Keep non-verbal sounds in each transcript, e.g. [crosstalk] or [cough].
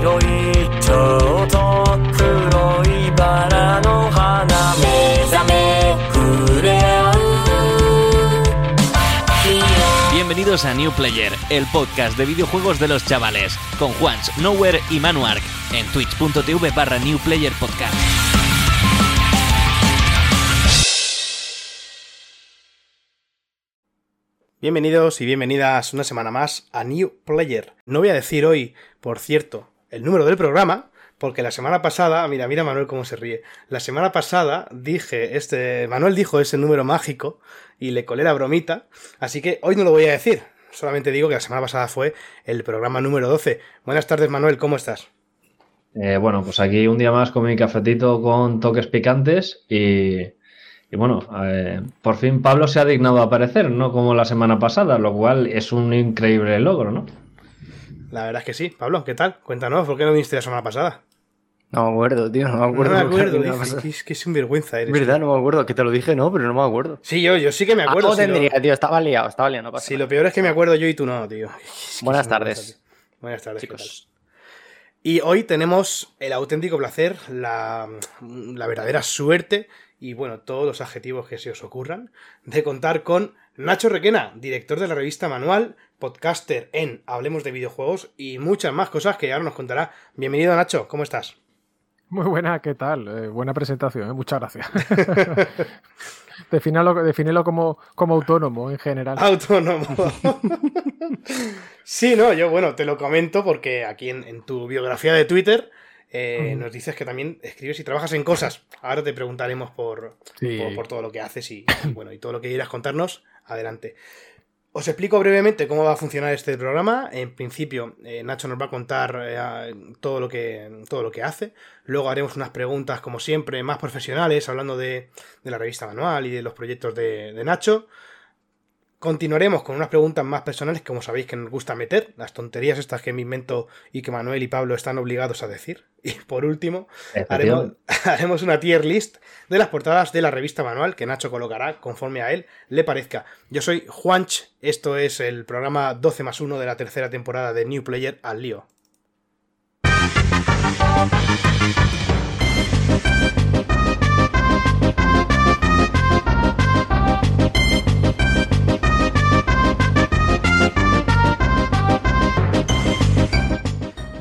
白い蝶と黒いバラの花目覚め触れ合う Bienvenidos a New Player, el podcast de videojuegos de los chavales, con Juans, Nowhere y Manuark, en twitch.tv barra New Player Podcast. Bienvenidos y bienvenidas una semana más a New Player. No voy a decir hoy, por cierto, el número del programa, porque la semana pasada, mira, mira Manuel cómo se ríe. La semana pasada dije, este, Manuel dijo ese número mágico y le colé la bromita, así que hoy no lo voy a decir. Solamente digo que la semana pasada fue el programa número 12. Buenas tardes, Manuel, ¿cómo estás? Eh, bueno, pues aquí un día más con mi cafetito con toques picantes y, y bueno, eh, por fin Pablo se ha dignado a aparecer, no como la semana pasada, lo cual es un increíble logro, ¿no? La verdad es que sí. Pablo, ¿qué tal? Cuéntanos, ¿por qué no viniste la semana pasada? No me acuerdo, tío, no me acuerdo. no me acuerdo, pasado. que es que es un vergüenza eres. Es verdad, no me acuerdo, que te lo dije, no, pero no me acuerdo. Sí, yo, yo sí que me acuerdo. Algo si lo- tendría, tío, estaba liado, estaba liado, no pasa nada. lo peor es que me acuerdo yo y tú no, tío. Es que Buenas tardes. tío. Buenas tardes, ¿qué Chicos. Y hoy tenemos el auténtico placer, la, la verdadera suerte y bueno, todos los adjetivos que se os ocurran, de contar con Nacho Requena, director de la revista Manual, podcaster en Hablemos de videojuegos y muchas más cosas que ahora nos contará. Bienvenido Nacho, ¿cómo estás? Muy buena, ¿qué tal? Eh, buena presentación, ¿eh? muchas gracias. [laughs] defínalo, defínelo como, como autónomo en general. Autónomo. [laughs] [laughs] sí, no, yo bueno, te lo comento porque aquí en, en tu biografía de Twitter eh, nos dices que también escribes y trabajas en cosas. Ahora te preguntaremos por, Sí. por, por todo lo que haces y, bueno, y todo lo que quieras contarnos. Adelante. Os explico brevemente cómo va a funcionar este programa. En principio, eh, Nacho nos va a contar eh, todo, lo que, todo lo que hace. Luego haremos unas preguntas, como siempre, más profesionales, hablando de, de la revista manual y de los proyectos de Nacho. Continuaremos con unas preguntas más personales, que como sabéis que nos gusta meter, las tonterías estas que me invento y que Manuel y Pablo están obligados a decir. [laughs] Y por último, haremos, [laughs] haremos una tier list de las portadas de la revista manual que Nacho colocará conforme a él le parezca. Yo soy Juanch, esto es el programa 12 más 1 de la tercera temporada de New Player al lío.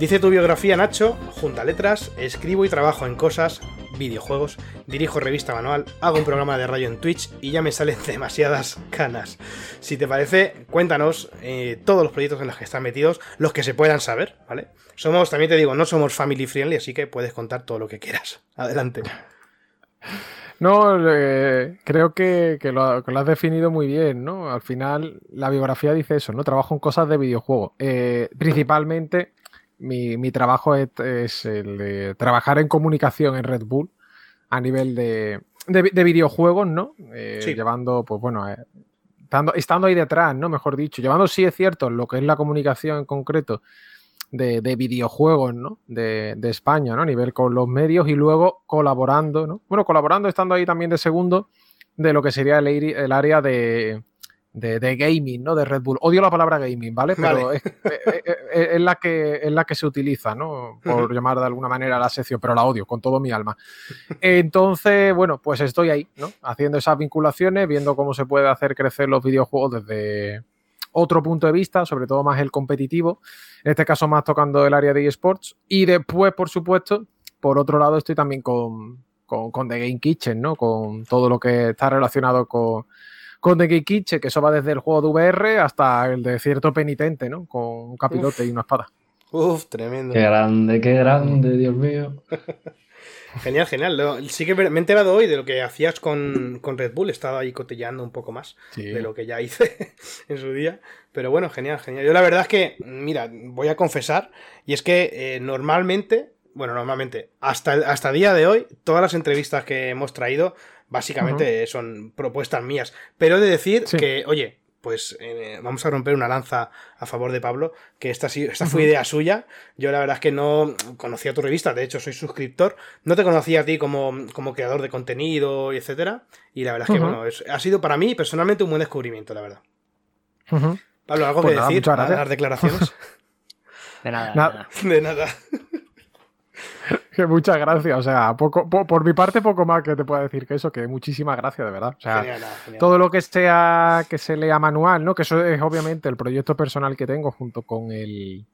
Dice tu biografía, Nacho, junta letras, escribo y trabajo en cosas, videojuegos, dirijo revista manual, hago un programa de radio en Twitch y ya me salen [laughs] demasiadas canas. Si te parece, cuéntanos eh, todos los proyectos en los que están metidos, los que se puedan saber, ¿vale? Somos, también te digo, no somos family friendly, así que puedes contar todo lo que quieras. Adelante. No, eh, creo que, lo has definido muy bien, ¿no? Al final, la biografía dice eso, ¿no? Trabajo en cosas de videojuegos. Eh, principalmente, mi, mi trabajo es, es el de trabajar en comunicación en Red Bull a nivel de, de, de videojuegos, ¿no? Eh, Sí. Llevando, pues bueno, eh, estando, estando ahí detrás, ¿no? Mejor dicho, llevando, sí es cierto, lo que es la comunicación en concreto de, de videojuegos, ¿no? De, de España, ¿no? A nivel con los medios y luego colaborando, ¿no? Bueno, colaborando, estando ahí también de segundo de lo que sería el, el área de, de, de gaming, ¿no? De Red Bull. Odio la palabra gaming, ¿vale? Pero Vale. Es, es- es- es la que, es la que se utiliza, ¿no? Por llamar de alguna manera la sección, pero la odio con todo mi alma. Entonces, bueno, pues estoy ahí, ¿no? Haciendo esas vinculaciones, viendo cómo se puede hacer crecer los videojuegos desde otro punto de vista, sobre todo más el competitivo, en este caso más tocando el área de eSports. Y después, por supuesto, por otro lado, estoy también con, con, con The Game Kitchen, ¿no? Con todo lo que está relacionado con, con The que eso va desde el juego de VR hasta el de cierto penitente, ¿no? Con un capirote y una espada. Uf, tremendo. Qué grande, qué grande, Dios mío. [laughs] Genial, genial. Lo- Sí que me he enterado hoy de lo que hacías con, con Red Bull. He estado ahí cotilleando un poco más Sí. de lo que ya hice [laughs] en su día. Pero bueno, genial, genial. Yo la verdad es que, mira, voy a confesar, y es que eh, normalmente, bueno, normalmente, hasta, el- hasta día de hoy, todas las entrevistas que hemos traído, básicamente son propuestas mías. Pero he de decir Sí. que, oye, pues eh, vamos a romper una lanza a favor de Pablo, que esta, esta fue idea suya. Yo la verdad es que no conocía tu revista, de hecho soy suscriptor, no te conocía a ti como, como creador de contenido, etcétera, y la verdad es que, bueno, es- ha sido para mí personalmente un buen descubrimiento, la verdad. Pablo, ¿algo Pues que nada, decir las declaraciones? [laughs] De nada. de nada. de nada. [laughs] Que muchas gracias. O sea, poco, po- por mi parte, poco más que te pueda decir que eso, que muchísimas gracias, de verdad. O sea, Genial, nada, genial. todo lo que sea que se lea manual, ¿no? Que eso es obviamente el proyecto personal que tengo junto con el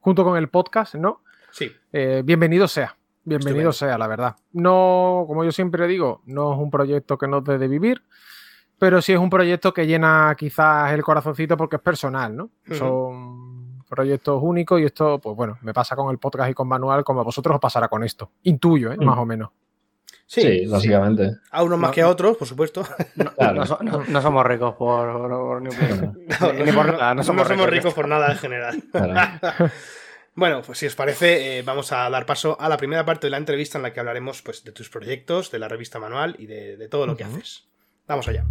junto con el podcast, ¿no? Sí, Eh, bienvenido sea. Bienvenido Estupendo. sea, la verdad. No, como yo siempre digo, no es un proyecto que nos dé de vivir, pero sí es un proyecto que llena quizás el corazoncito porque es personal, ¿no? Ujú. Son proyectos únicos y esto, pues bueno, me pasa con el podcast y con Manual como a vosotros os pasará con esto. Intuyo, ¿eh? Mm. Más o menos. sí, Sí, básicamente. a unos más No. que a otros, por supuesto. No, [laughs] Claro. no so- no- no somos ricos por, por- Ni por nada, no somos ricos. ricos por nada en general. [laughs] Claro. [laughs] Bueno, pues si os parece, eh, vamos a dar paso a la primera parte de la entrevista en la que hablaremos pues, de tus proyectos, de la revista manual y de, de todo lo que haces. Vamos allá.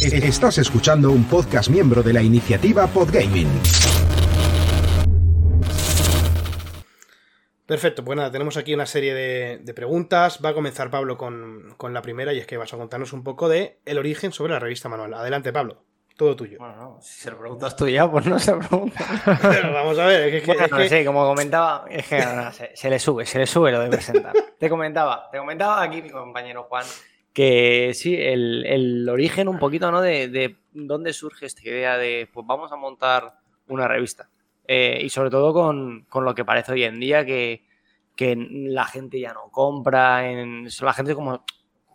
Estás escuchando un podcast miembro de la iniciativa Podgaming. Perfecto, pues nada, tenemos aquí una serie de, de preguntas. Va a comenzar Pablo con, con la primera y es que vas a contarnos un poco de el origen sobre la revista manual. Adelante, Pablo, todo tuyo. Bueno, no, si se lo preguntas tú ya, pues no se pregunta. Pero [laughs] vamos a ver, es que, Bueno, es que- sí, como comentaba, es que no, no, se, se le sube, se le sube lo de presentar. Te comentaba, te comentaba aquí mi compañero Juan que sí, el, el origen un poquito, ¿no? De, de dónde surge esta idea de, pues vamos a montar una revista. Eh, y sobre todo con, con lo que parece hoy en día que, que la gente ya no compra, en, la gente como...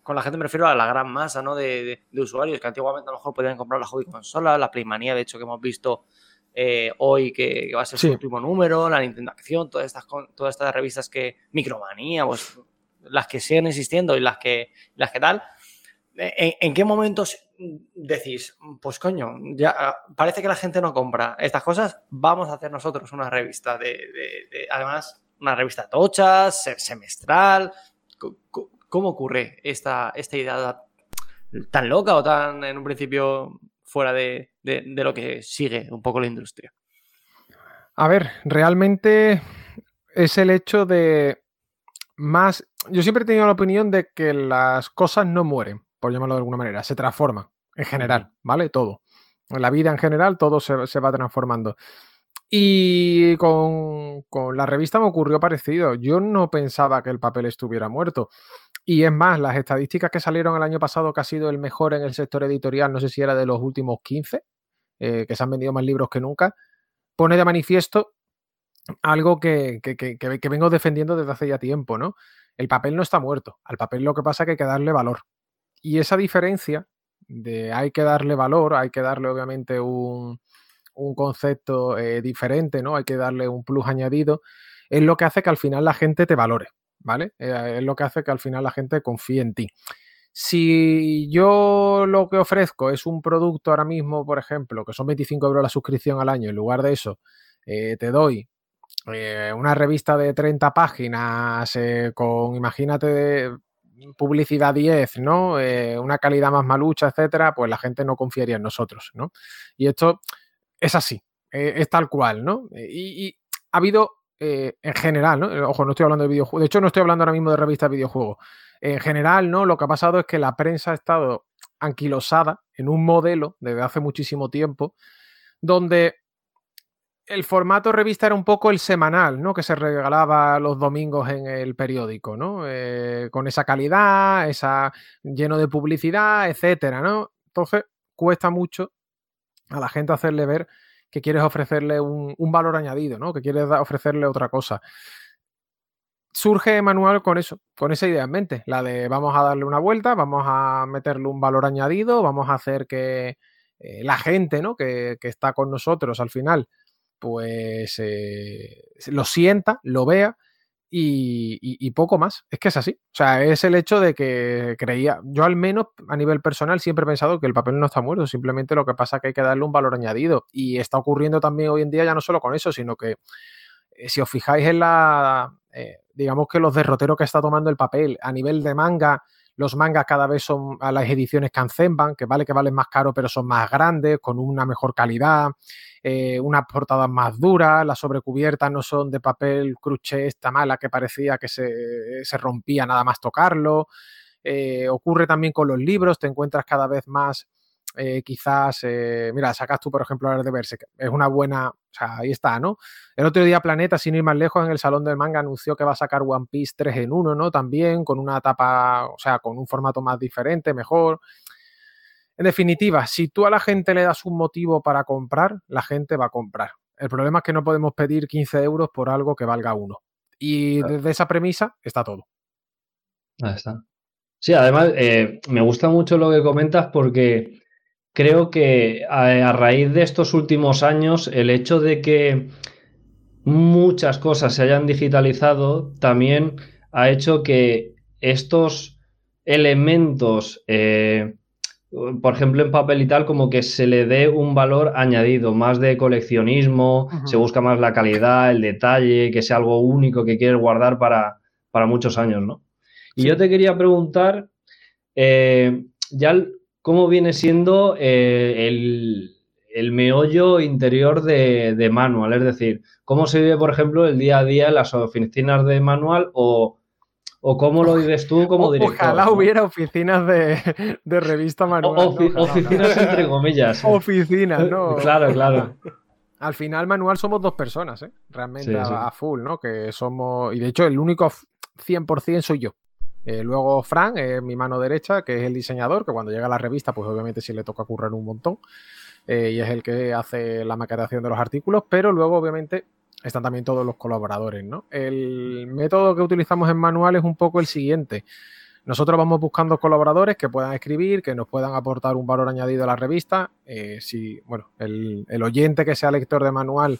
Con la gente me refiero a la gran masa ¿no? de, de- de usuarios que antiguamente a lo mejor podían comprar la hobby consola, la Playmanía, de hecho, que hemos visto eh, hoy que, que va a ser Sí. su último número, la Nintendo Acción, todas estas, todas estas revistas que. Micromanía, pues las que siguen existiendo y las que, las que tal. ¿En, qué momentos decís, pues coño, ya ah, parece que la gente no compra estas cosas? Vamos a hacer nosotros una revista de. de- de- además, una revista tocha, se- semestral. ¿Cómo ocurre esta, esta idea tan loca o tan en un principio fuera de, de- de lo que sigue un poco la industria? A ver, realmente es el hecho de más. Yo siempre he tenido la opinión de que las cosas no mueren, por llamarlo de alguna manera, se transforman en general, ¿vale? Todo. En la vida en general, todo se, se va transformando. Y con, con la revista me ocurrió parecido. Yo no pensaba que el papel estuviera muerto. Y es más, las estadísticas que salieron el año pasado, que ha sido el mejor en el sector editorial, no sé si era de los últimos 15, eh, que se han vendido más libros que nunca, pone de manifiesto algo que, que- que- vengo defendiendo desde hace ya tiempo, ¿no? El papel no está muerto. Al papel lo que pasa es que hay que darle valor. Y esa diferencia de hay que darle valor, hay que darle obviamente un, un concepto eh, diferente, ¿no? Hay que darle un plus añadido, es lo que hace que al final la gente te valore, ¿vale? Eh, es lo que hace que al final la gente confíe en ti. Si yo lo que ofrezco es un producto ahora mismo, por ejemplo, que son 25 euros la suscripción al año, en lugar de eso, eh, te doy eh, una revista de 30 páginas eh, con, imagínate, publicidad 10, ¿no? Eh, una calidad más malucha, etcétera, pues la gente no confiaría en nosotros, ¿no? Y esto es así, es tal cual, ¿no? Y, y ha habido, en general, ¿no? Ojo, no estoy hablando de videojuegos, de hecho no estoy hablando ahora mismo de revistas de videojuegos. En general, ¿no? Lo que ha pasado es que la prensa ha estado anquilosada en un modelo desde hace muchísimo tiempo, donde el formato revista era un poco el semanal, ¿no? Que se regalaba los domingos en el periódico, ¿no? Eh, con esa calidad, esa lleno de publicidad, etcétera, ¿no? Entonces, cuesta mucho a la gente hacerle ver que quieres ofrecerle un, valor añadido, ¿no? Que quieres ofrecerle otra cosa. Surge Manual con eso, con esa idea en mente, la de vamos a darle una vuelta, vamos a meterle un valor añadido, vamos a hacer que eh, la gente, ¿no? Que está con nosotros al final, pues eh, lo sienta, lo vea y, poco más. Es que es así. O sea, es el hecho de que creía, yo al menos a nivel personal siempre he pensado que el papel no está muerto, simplemente lo que pasa es que hay que darle un valor añadido. Y está ocurriendo también hoy en día ya no solo con eso, sino que eh, si os fijáis en la, eh, digamos que los derroteros que está tomando el papel a nivel de manga, los mangas cada vez son a las ediciones Kanzenban, que vale que valen más caro, pero son más grandes, con una mejor calidad, eh, unas portadas más duras, las sobrecubiertas no son de papel cruché esta mala que parecía que se, se rompía nada más tocarlo. Eh, ocurre también con los libros, te encuentras cada vez más eh, quizás, eh, mira, sacas tú, por ejemplo, el de Berserk, es una buena, o sea, ahí está, ¿no? El otro día Planeta, sin ir más lejos, en el Salón del Manga anunció que va a sacar One Piece 3 en 1, ¿no? También con una tapa, o sea, con un formato más diferente, mejor. En definitiva, si tú a la gente le das un motivo para comprar, la gente va a comprar. El problema es que no podemos pedir 15 euros por algo que valga uno. Y desde esa premisa está todo. Ahí está. Sí, además eh, me gusta mucho lo que comentas porque creo que a, a raíz de estos últimos años el hecho de que muchas cosas se hayan digitalizado también ha hecho que estos elementos, eh, por ejemplo en papel y tal, como que se le dé un valor añadido, más de coleccionismo, se busca más la calidad, el detalle, que sea algo único que quieres guardar para, para muchos años, ¿no? Y Sí. yo te quería preguntar, eh, ya el- cómo viene siendo eh, el, el meollo interior de, de Manual, es decir, cómo se vive, por ejemplo, el día a día en las oficinas de Manual o, o cómo lo vives tú como O- director. Ojalá ¿no? hubiera oficinas de, de revista O- manual. Ojalá, oficinas entre comillas. [laughs] Oficinas, ¿no? [laughs] Claro, claro. Al final, manual somos dos personas, ¿eh? Realmente Sí, a, sí. a full, ¿no? Que somos. Y de hecho, el único f- 100% soy yo. Eh, luego, Fran es mi mano derecha, que es el diseñador, que cuando llega a la revista, pues obviamente sí le toca currar un montón. eh, y es el que hace la maquetación de los artículos, pero luego, obviamente, están también todos los colaboradores, ¿no? El método que utilizamos en manual es un poco el siguiente. Nosotros vamos buscando colaboradores que puedan escribir, que nos puedan aportar un valor añadido a la revista. Eh, si, bueno, el, el oyente que sea lector de manual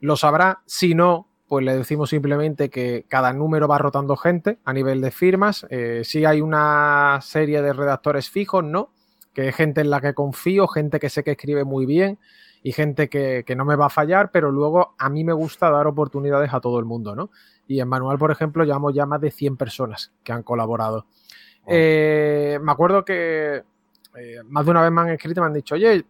lo sabrá. Si no, pues le decimos simplemente que cada número va rotando gente a nivel de firmas. Eh, si hay una serie de redactores fijos, ¿no? Que es gente en la que confío, gente que sé que escribe muy bien y gente que, que no me va a fallar, pero luego a mí me gusta dar oportunidades a todo el mundo, ¿no? Y en Manual, por ejemplo, llevamos ya más de 100 personas que han colaborado. Eh, me acuerdo que eh, más de una vez me han escrito y me han dicho, oye,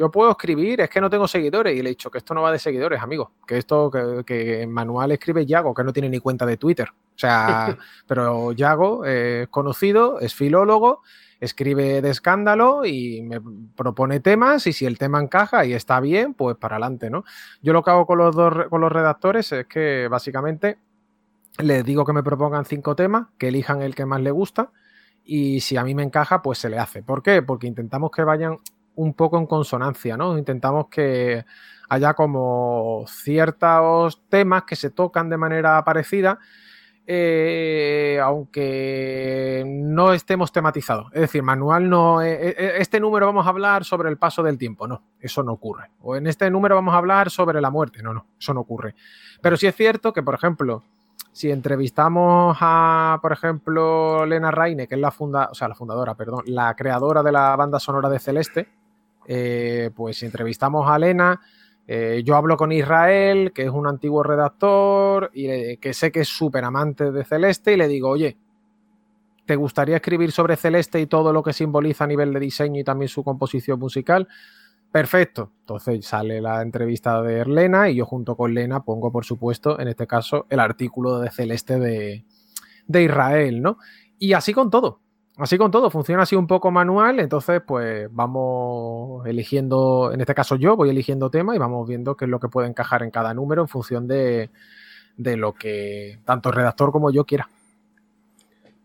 yo puedo escribir, es que no tengo seguidores. Y le he dicho que esto no va de seguidores, amigo. Que esto, que, que en manual escribe Yago, que no tiene ni cuenta de Twitter. O sea, [laughs] pero Yago es conocido, es filólogo, escribe de escándalo y me propone temas y si el tema encaja y está bien, pues para adelante, ¿no? Yo lo que hago con los dos con los redactores es que básicamente les digo que me propongan cinco temas, que elijan el que más le gusta y si a mí me encaja, pues se le hace. ¿Por qué? Porque intentamos que vayan un poco en consonancia, ¿no? Intentamos que haya como ciertos temas que se tocan de manera parecida, eh, aunque no estemos tematizados. Es decir, manual no. eh, eh, este número vamos a hablar sobre el paso del tiempo. No, eso no ocurre. O en este número vamos a hablar sobre la muerte. No, no, eso no ocurre. Pero sí es cierto que, por ejemplo, si entrevistamos a, por ejemplo, Lena Raine, que es la funda, o sea, la fundadora, perdón, la creadora de la banda sonora de Celeste, eh, pues entrevistamos a Lena, eh, yo hablo con Israel, que es un antiguo redactor y que sé que es súper amante de Celeste, y le digo, oye, ¿te gustaría escribir sobre Celeste y todo lo que simboliza a nivel de diseño y también su composición musical? Perfecto. Entonces sale la entrevista de Lena y yo junto con Lena pongo, por supuesto, en este caso, el artículo de Celeste de, de Israel, ¿no? Y así con todo. Así con todo, funciona así un poco manual, entonces pues vamos eligiendo, en este caso yo voy eligiendo temas y vamos viendo qué es lo que puede encajar en cada número en función de, de lo que tanto el redactor como yo quiera.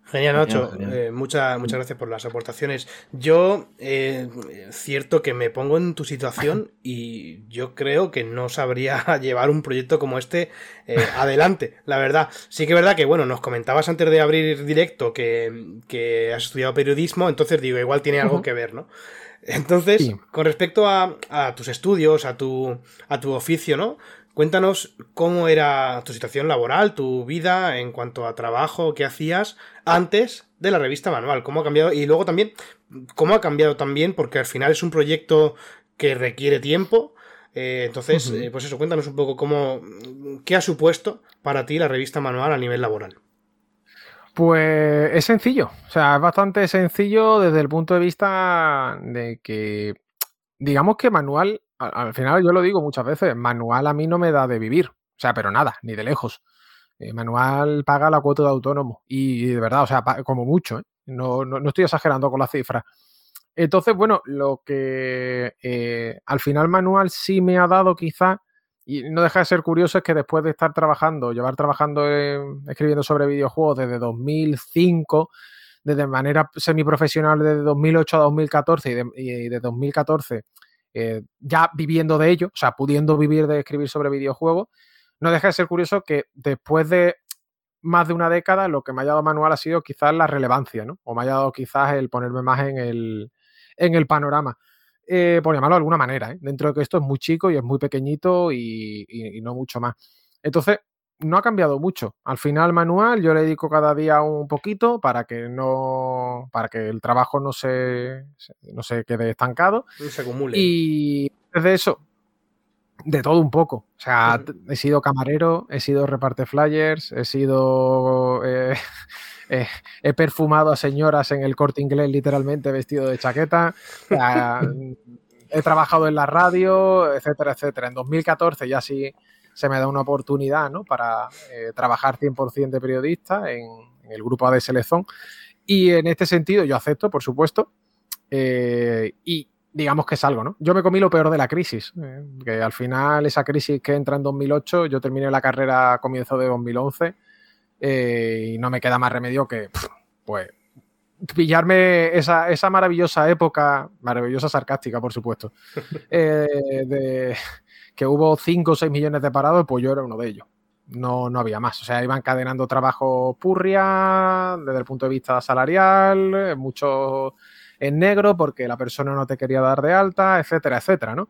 Genial, Nacho. Eh, mucha- muchas gracias por las aportaciones. Yo, eh, cierto que me pongo en tu situación [laughs] y yo creo que no sabría [laughs] llevar un proyecto como este eh, adelante, la verdad. Sí que es verdad que, bueno, nos comentabas antes de abrir directo que, que has estudiado periodismo, entonces digo, igual tiene algo que ver, ¿no? Entonces, Sí. con respecto a, a tus estudios, a tu, a tu oficio, ¿no? Cuéntanos cómo era tu situación laboral, tu vida en cuanto a trabajo, qué hacías antes de la revista manual, cómo ha cambiado y luego también cómo ha cambiado también, porque al final es un proyecto que requiere tiempo. eh, entonces, eh, pues eso, cuéntanos un poco cómo, qué ha supuesto para ti la revista manual a nivel laboral. Pues es sencillo, o sea, es bastante sencillo desde el punto de vista de que, digamos que manual, al, al final yo lo digo muchas veces, manual a mí no me da de vivir, o sea, pero nada, ni de lejos. Eh, manual paga la cuota de autónomo y de verdad, o sea, como mucho, ¿eh? no, no, no estoy exagerando con las cifras. Entonces, bueno, lo que eh, al final manual sí me ha dado quizá, y no deja de ser curioso, es que después de estar trabajando, llevar trabajando, en- escribiendo sobre videojuegos desde 2005, desde manera semiprofesional desde 2008 a 2014 y de, y de 2014 eh, ya viviendo de ello, o sea, pudiendo vivir de escribir sobre videojuegos, no deja de ser curioso que después de más de una década lo que me ha dado manual ha sido quizás la relevancia, ¿no? O me ha dado quizás el ponerme más en el, en el panorama. Eh, por llamarlo de alguna manera, ¿eh? dentro de que esto es muy chico y es muy pequeñito y- y no mucho más. Entonces, no ha cambiado mucho. Al final, manual, yo le dedico cada día un poquito para que no, para que el trabajo no se, no se quede estancado. No se acumule. Y desde eso, de todo un poco. O sea, he sido camarero, he sido reparte flyers, he sido. eh, [laughs] eh, he perfumado a señoras en el corte inglés, literalmente vestido de chaqueta. [laughs] He trabajado en la radio, etcétera, etcétera. En 2014 ya sí se me da una oportunidad ¿no? para eh, trabajar 100% de periodista en, en el grupo AD Selezón. Y en este sentido yo acepto, por supuesto. eh, y digamos que es algo, ¿no? Yo me comí lo peor de la crisis, eh, que al final esa crisis que entra en 2008, yo terminé la carrera a comienzo de 2011 eh, y no me queda más remedio que, pues, pillarme esa, esa maravillosa época, maravillosa sarcástica, por supuesto, [laughs] de, que hubo 5 o 6 millones de parados, pues yo era uno de ellos. No, no había más. O sea, iban encadenando trabajo purria desde el punto de vista salarial, mucho en negro porque la persona no te quería dar de alta, etcétera, etcétera, ¿no?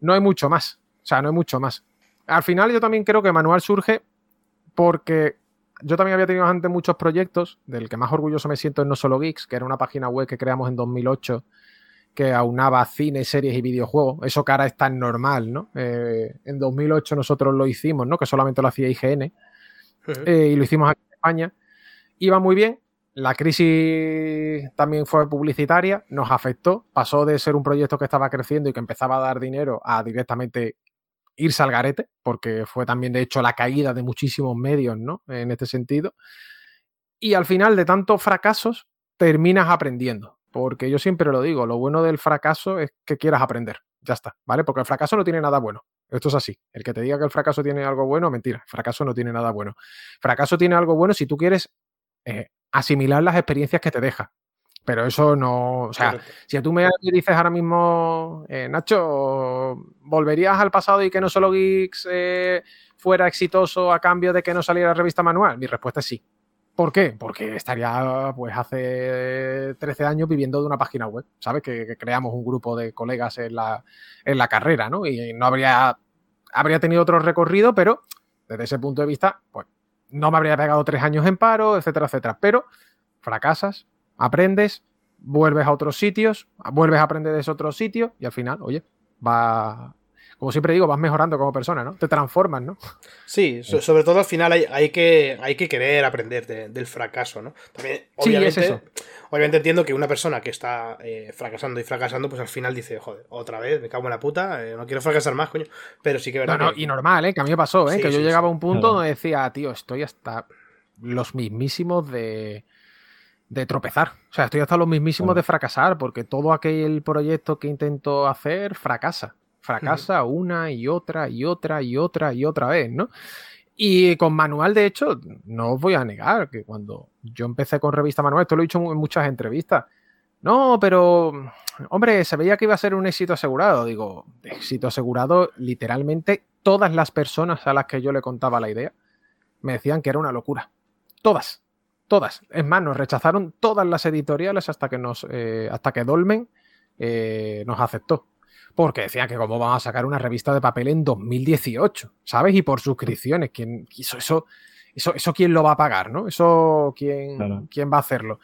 No hay mucho más. O sea, no hay mucho más. Al final yo también creo que Manual surge porque yo también había tenido antes muchos proyectos, del que más orgulloso me siento es No Solo Geeks, que era una página web que creamos en 2008 que aunaba cine, series y videojuegos. Eso que ahora es tan normal, ¿no? Eh, en 2008 nosotros lo hicimos, ¿no? Que solamente lo hacía IGN eh, y lo hicimos aquí en España. Iba muy bien. La crisis también fue publicitaria, nos afectó. Pasó de ser un proyecto que estaba creciendo y que empezaba a dar dinero a directamente irse al garete, porque fue también, de hecho, la caída de muchísimos medios, ¿no? En este sentido. Y al final de tantos fracasos, terminas aprendiendo. Porque yo siempre lo digo, lo bueno del fracaso es que quieras aprender. Ya está, ¿vale? Porque el fracaso no tiene nada bueno. Esto es así. El que te diga que el fracaso tiene algo bueno, mentira. El fracaso no tiene nada bueno. Fracaso tiene algo bueno si tú quieres eh, asimilar las experiencias que te deja. Pero eso no. O sea, Correcto. si tú me dices ahora mismo, eh, Nacho, ¿volverías al pasado y que no solo Geeks eh, fuera exitoso a cambio de que no saliera revista manual? Mi respuesta es sí. ¿Por qué? Porque estaría pues hace 13 años viviendo de una página web, ¿sabes? Que, creamos un grupo de colegas en la, en la carrera, ¿no? Y no habría, habría tenido otro recorrido, pero desde ese punto de vista, pues no me habría pegado tres años en paro, etcétera, etcétera. Pero fracasas, aprendes, vuelves a otros sitios, vuelves a aprender de ese otro sitio y al final, oye, va, como siempre digo, vas mejorando como persona, ¿no? Te transformas, ¿no? Sí, so- sobre todo al final hay, hay que, hay que querer aprender de- del fracaso, ¿no? También, Sí, obviamente, es eso. obviamente entiendo que una persona que está eh, fracasando y fracasando, pues al final dice, joder, otra vez, me cago en la puta, eh, no quiero fracasar más, coño. Pero sí que No, verdad. no, que- y normal, ¿eh? Que a mí me pasó, ¿eh? Sí, que yo sí, llegaba sí. a un punto Claro. donde decía, tío, estoy hasta los mismísimos de, de tropezar. O sea, estoy hasta los mismísimos de fracasar, porque todo aquel proyecto que intento hacer fracasa. Fracasa una y otra y otra y otra y otra vez, ¿no? Y con manual, de hecho, no os voy a negar que cuando yo empecé con revista manual, esto lo he dicho en muchas entrevistas, no, pero, hombre, se veía que iba a ser un éxito asegurado. Digo, éxito asegurado, literalmente todas las personas a las que yo le contaba la idea me decían que era una locura. Todas, todas. Es más, nos rechazaron todas las editoriales hasta que nos, eh, hasta que Dolmen eh, nos aceptó. Porque decían que cómo van a sacar una revista de papel en 2018, ¿sabes? Y por suscripciones. ¿Quién, eso, eso, eso, eso quién lo va a pagar, ¿no? Eso quién, Claro. quién va a hacerlo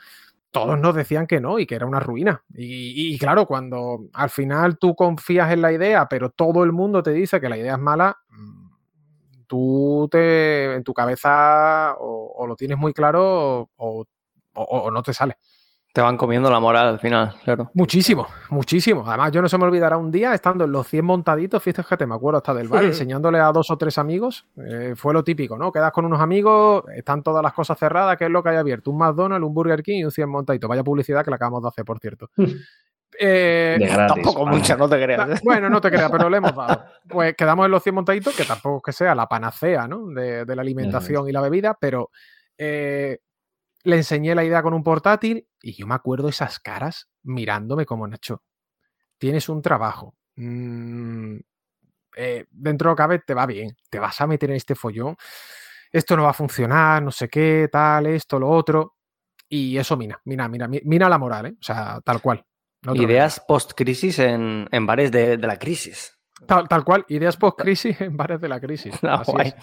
todos nos decían que no y que era una ruina. Y, y claro, cuando al final tú confías en la idea, pero todo el mundo te dice que la idea es mala, mm, tú te, en tu cabeza o, o lo tienes muy claro o, o- o- o no te sale. Te van comiendo la moral al final, claro. Muchísimo, muchísimo. Además, yo no se me olvidará un día estando en los 100 montaditos, fíjate, me acuerdo hasta del bar, enseñándole a dos o tres amigos. eh, fue lo típico, ¿no? Quedas con unos amigos, están todas las cosas cerradas, ¿qué es lo que hay abierto? Un McDonald's, un Burger King y un 100 montaditos. Vaya publicidad que la acabamos de hacer, por cierto. [laughs] Eh, De gratis. Tampoco vale. mucho, no te creas. [laughs] bueno, no te creas, pero le hemos dado. Pues quedamos en los 100 montaditos, que tampoco es que sea la panacea ¿no? de, de la alimentación y la bebida, pero eh, le enseñé la idea con un portátil y yo me acuerdo esas caras mirándome como Nacho. Tienes un trabajo. mm, eh, dentro de cabe te va bien. Te vas a meter en este follón. Esto no va a funcionar, no sé qué, tal, esto, lo otro. Y eso mina, mina, mina, mi- mina la moral, ¿eh? O sea, tal cual. No Ideas post-crisis en, en bares de, de la crisis. Tal, tal cual, ideas post-crisis en bares de la crisis. [laughs] Es.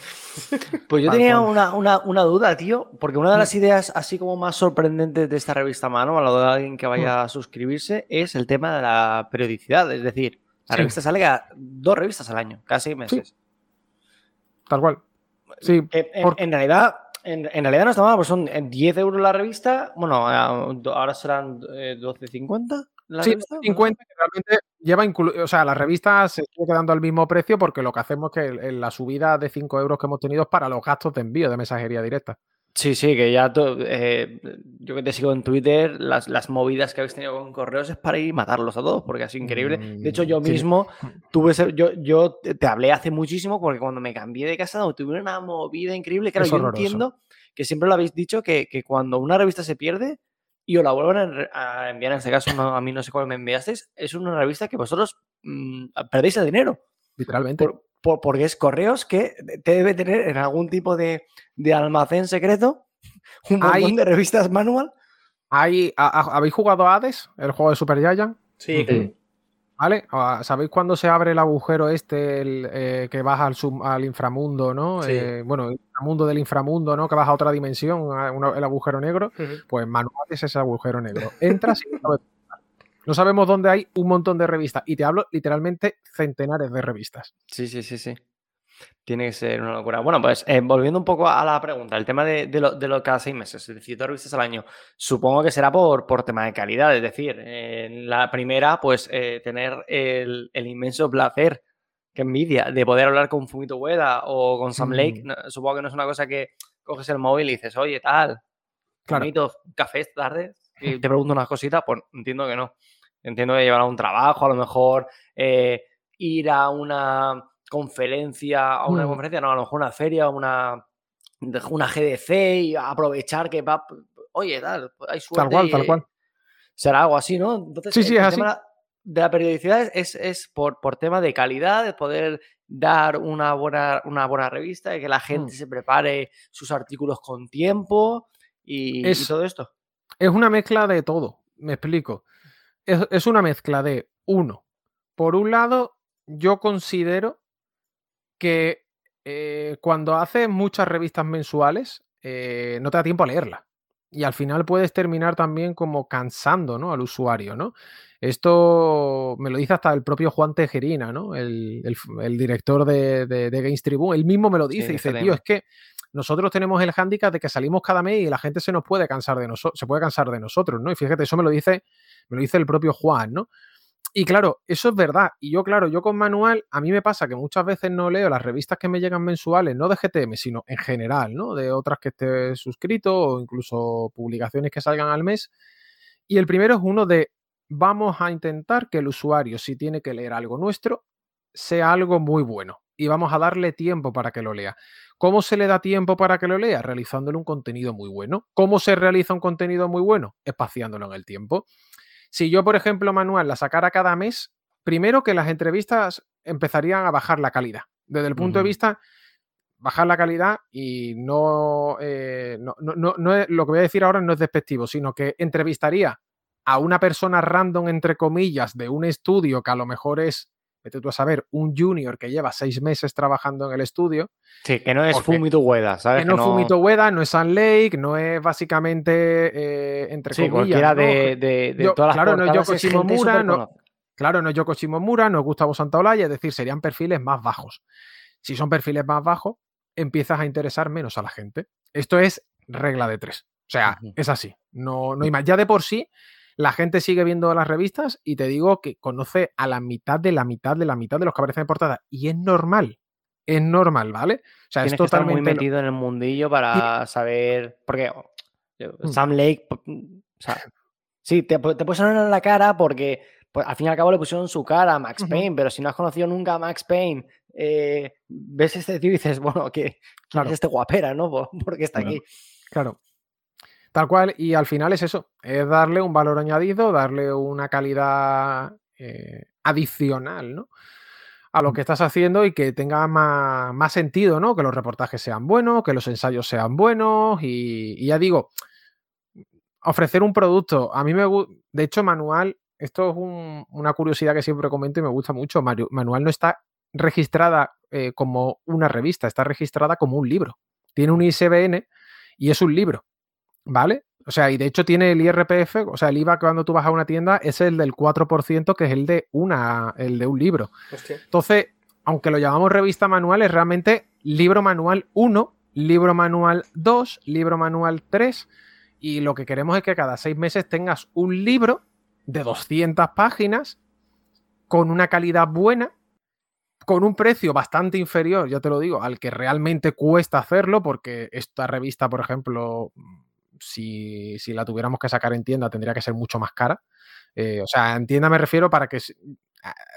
Pues yo Tal tenía una, una- una duda, tío, porque una de las ideas así como más sorprendentes de esta revista Mano, a lo de alguien que vaya a suscribirse, es el tema de la periodicidad. Es decir, la Sí. revista sale cada dos revistas al año, cada seis meses. Tal cual. Sí, Que en, por- en realidad, en, en realidad no está mal, pues son eh, 10 euros la revista. Bueno, eh, ahora serán eh, 12.50 la sí, revista. ¿no? 50 que realmente lleva o sea, la revista se sigue quedando al mismo precio porque lo que hacemos es que la subida de 5 euros que hemos tenido es para los gastos de envío de mensajería directa. Sí, sí, que ya to- eh, yo que te sigo en Twitter, las, las movidas que habéis tenido con correos es para ir y matarlos a todos, porque ha sido increíble. De hecho, yo Mm, sí. mismo tuve ese- yo, yo te te hablé hace muchísimo porque cuando me cambié de casa tuve una movida increíble. Claro, Es yo horroroso. entiendo que siempre lo habéis dicho que, que cuando una revista se pierde y os la vuelven a enviar, en este caso no, a mí no sé cuál me enviasteis, es una revista que vosotros mm, perdéis el dinero. Literalmente. Por- por- porque es correos que te debe tener en algún tipo de, de almacén secreto [laughs] un montón Hay- de revistas manual. Hay- a- a- ¿Habéis jugado a Hades, el juego de Super Giant? Sí, Sí. ¿Vale? Ah, ¿Sabéis cuándo se abre el agujero este el, eh, que baja al, sub- al inframundo, ¿no? Sí. Eh, bueno, el inframundo del inframundo, ¿no? Que baja a otra dimensión, una- el agujero negro. Pues manual es ese agujero negro. Entras y no sabemos dónde hay un montón de revistas. Y te hablo literalmente centenares de revistas. Sí, sí, sí, sí. Tiene que ser una locura. Bueno, pues eh, volviendo un poco a la pregunta, el tema de, de lo, de lo cada seis meses, es decir, dos revistas al año, supongo que será por, por tema de calidad, es decir, eh, la primera, pues eh, tener el, el inmenso placer, que envidia, de poder hablar con Fumito Ueda o con Sam Lake. Mm. No, supongo que no es una cosa que coges el móvil y dices, oye, tal, Claro. Fumito, café esta tarde, y te pregunto unas cositas, pues entiendo que no. Entiendo que llevará un trabajo, a lo mejor eh, ir a una conferencia, a una Mm. conferencia, no, a lo mejor una feria, una, una GDC y aprovechar que va, oye, tal, pues hay suerte. Tal cual, y, tal cual. Será algo así, ¿no? Entonces, Sí, sí, el es así. tema de la periodicidad es, es por, por tema de calidad, de poder dar una buena, una buena revista, de que la gente Mm. se prepare sus artículos con tiempo y, y todo esto. Es una mezcla de todo. Me explico. Es, es una mezcla de uno. Por un lado, yo considero que eh, cuando haces muchas revistas mensuales, eh, no te da tiempo a leerla. Y al final puedes terminar también como cansando ¿no? al usuario, ¿no? Esto me lo dice hasta el propio Juan Tejerina, ¿no? El, el director de, de, de Games Tribune. Él mismo me lo dice. dice, tío, es que nosotros tenemos el hándicap de que salimos cada mes y la gente se nos puede cansar de nosotros, se puede cansar de nosotros, ¿no? Y fíjate, eso me lo dice, me lo dice el propio Juan, ¿no? Y claro, eso es verdad. Y yo, claro, yo con manual, a mí me pasa que muchas veces no leo las revistas que me llegan mensuales, no de GTM, sino en general, ¿no? De otras que esté suscrito o incluso publicaciones que salgan al mes. Y el primero es uno de vamos a intentar que el usuario, si tiene que leer algo nuestro, sea algo muy bueno. Y vamos a darle tiempo para que lo lea. ¿Cómo se le da tiempo para que lo lea? Realizándole un contenido muy bueno. ¿Cómo se realiza un contenido muy bueno? Espaciándolo en el tiempo. Si yo, por ejemplo, manual la sacara cada mes, primero que las entrevistas empezarían a bajar la calidad. Desde el punto de vista, bajar la calidad y no, eh, no, no- no- no es- lo que voy a decir ahora no es despectivo, sino que entrevistaría a una persona random, entre comillas, de un estudio que a lo mejor es, vete tú a saber, un junior que lleva seis meses trabajando en el estudio, Sí, que no es Porque- Fumito Ueda, ¿sabes? que no es Fumito Ueda, no es Sun Lake, no es básicamente, eh, entre Sí, comillas, ¿no? de, de- de Yo- todas las claro, no es Yoko Shimomura, no-. Claro, no es Yoko Shimomura, no es Gustavo Santaolalla, es decir, serían perfiles más bajos. Si son perfiles más bajos, empiezas a interesar menos a la gente. Esto es regla de tres. O sea, es así. No, no hay más. Ya de por sí, la gente sigue viendo las revistas y te digo que conoce a la mitad de la mitad de la mitad de los que aparecen en portada. Y es normal. Es normal, ¿vale? O sea, Tienes es que estar muy totalmente. metido en el mundillo para saber. Porque oh, Mm. Sam Lake. p- O sea, sí, te, te puede sonar en la cara porque pues al fin y al cabo le pusieron su cara a Max. Payne, pero si no has conocido nunca a Max Payne, eh, ves este tío y dices, bueno, ¿qué, quién Claro. es este guapera, no? ¿Por, por qué está Claro. aquí? Claro. Tal cual, y al final es eso, es darle un valor añadido, darle una calidad eh, adicional, ¿no? A lo que estás haciendo y que tenga más, más sentido, ¿no? Que los reportajes sean buenos, que los ensayos sean buenos y, y ya digo, ofrecer un producto. A mí me gusta, de hecho, Manual, esto es un- una curiosidad que siempre comento y me gusta mucho. Manual no está registrada eh, como una revista, está registrada como un libro. Tiene un ISBN y es un libro, ¿vale? O sea, y de hecho tiene el IRPF, o sea, el IVA que cuando tú vas a una tienda es el del 4%, que es el de, una, el de un libro. Hostia. Entonces, aunque lo llamamos revista manual, es realmente libro manual 1, libro manual 2, libro manual 3. Y lo que queremos es que cada seis meses tengas un libro de 200 páginas con una calidad buena, con un precio bastante inferior, ya te lo digo, al que realmente cuesta hacerlo, porque esta revista, por ejemplo, si, si la tuviéramos que sacar en tienda, tendría que ser mucho más cara. Eh, o sea, en tienda me refiero para que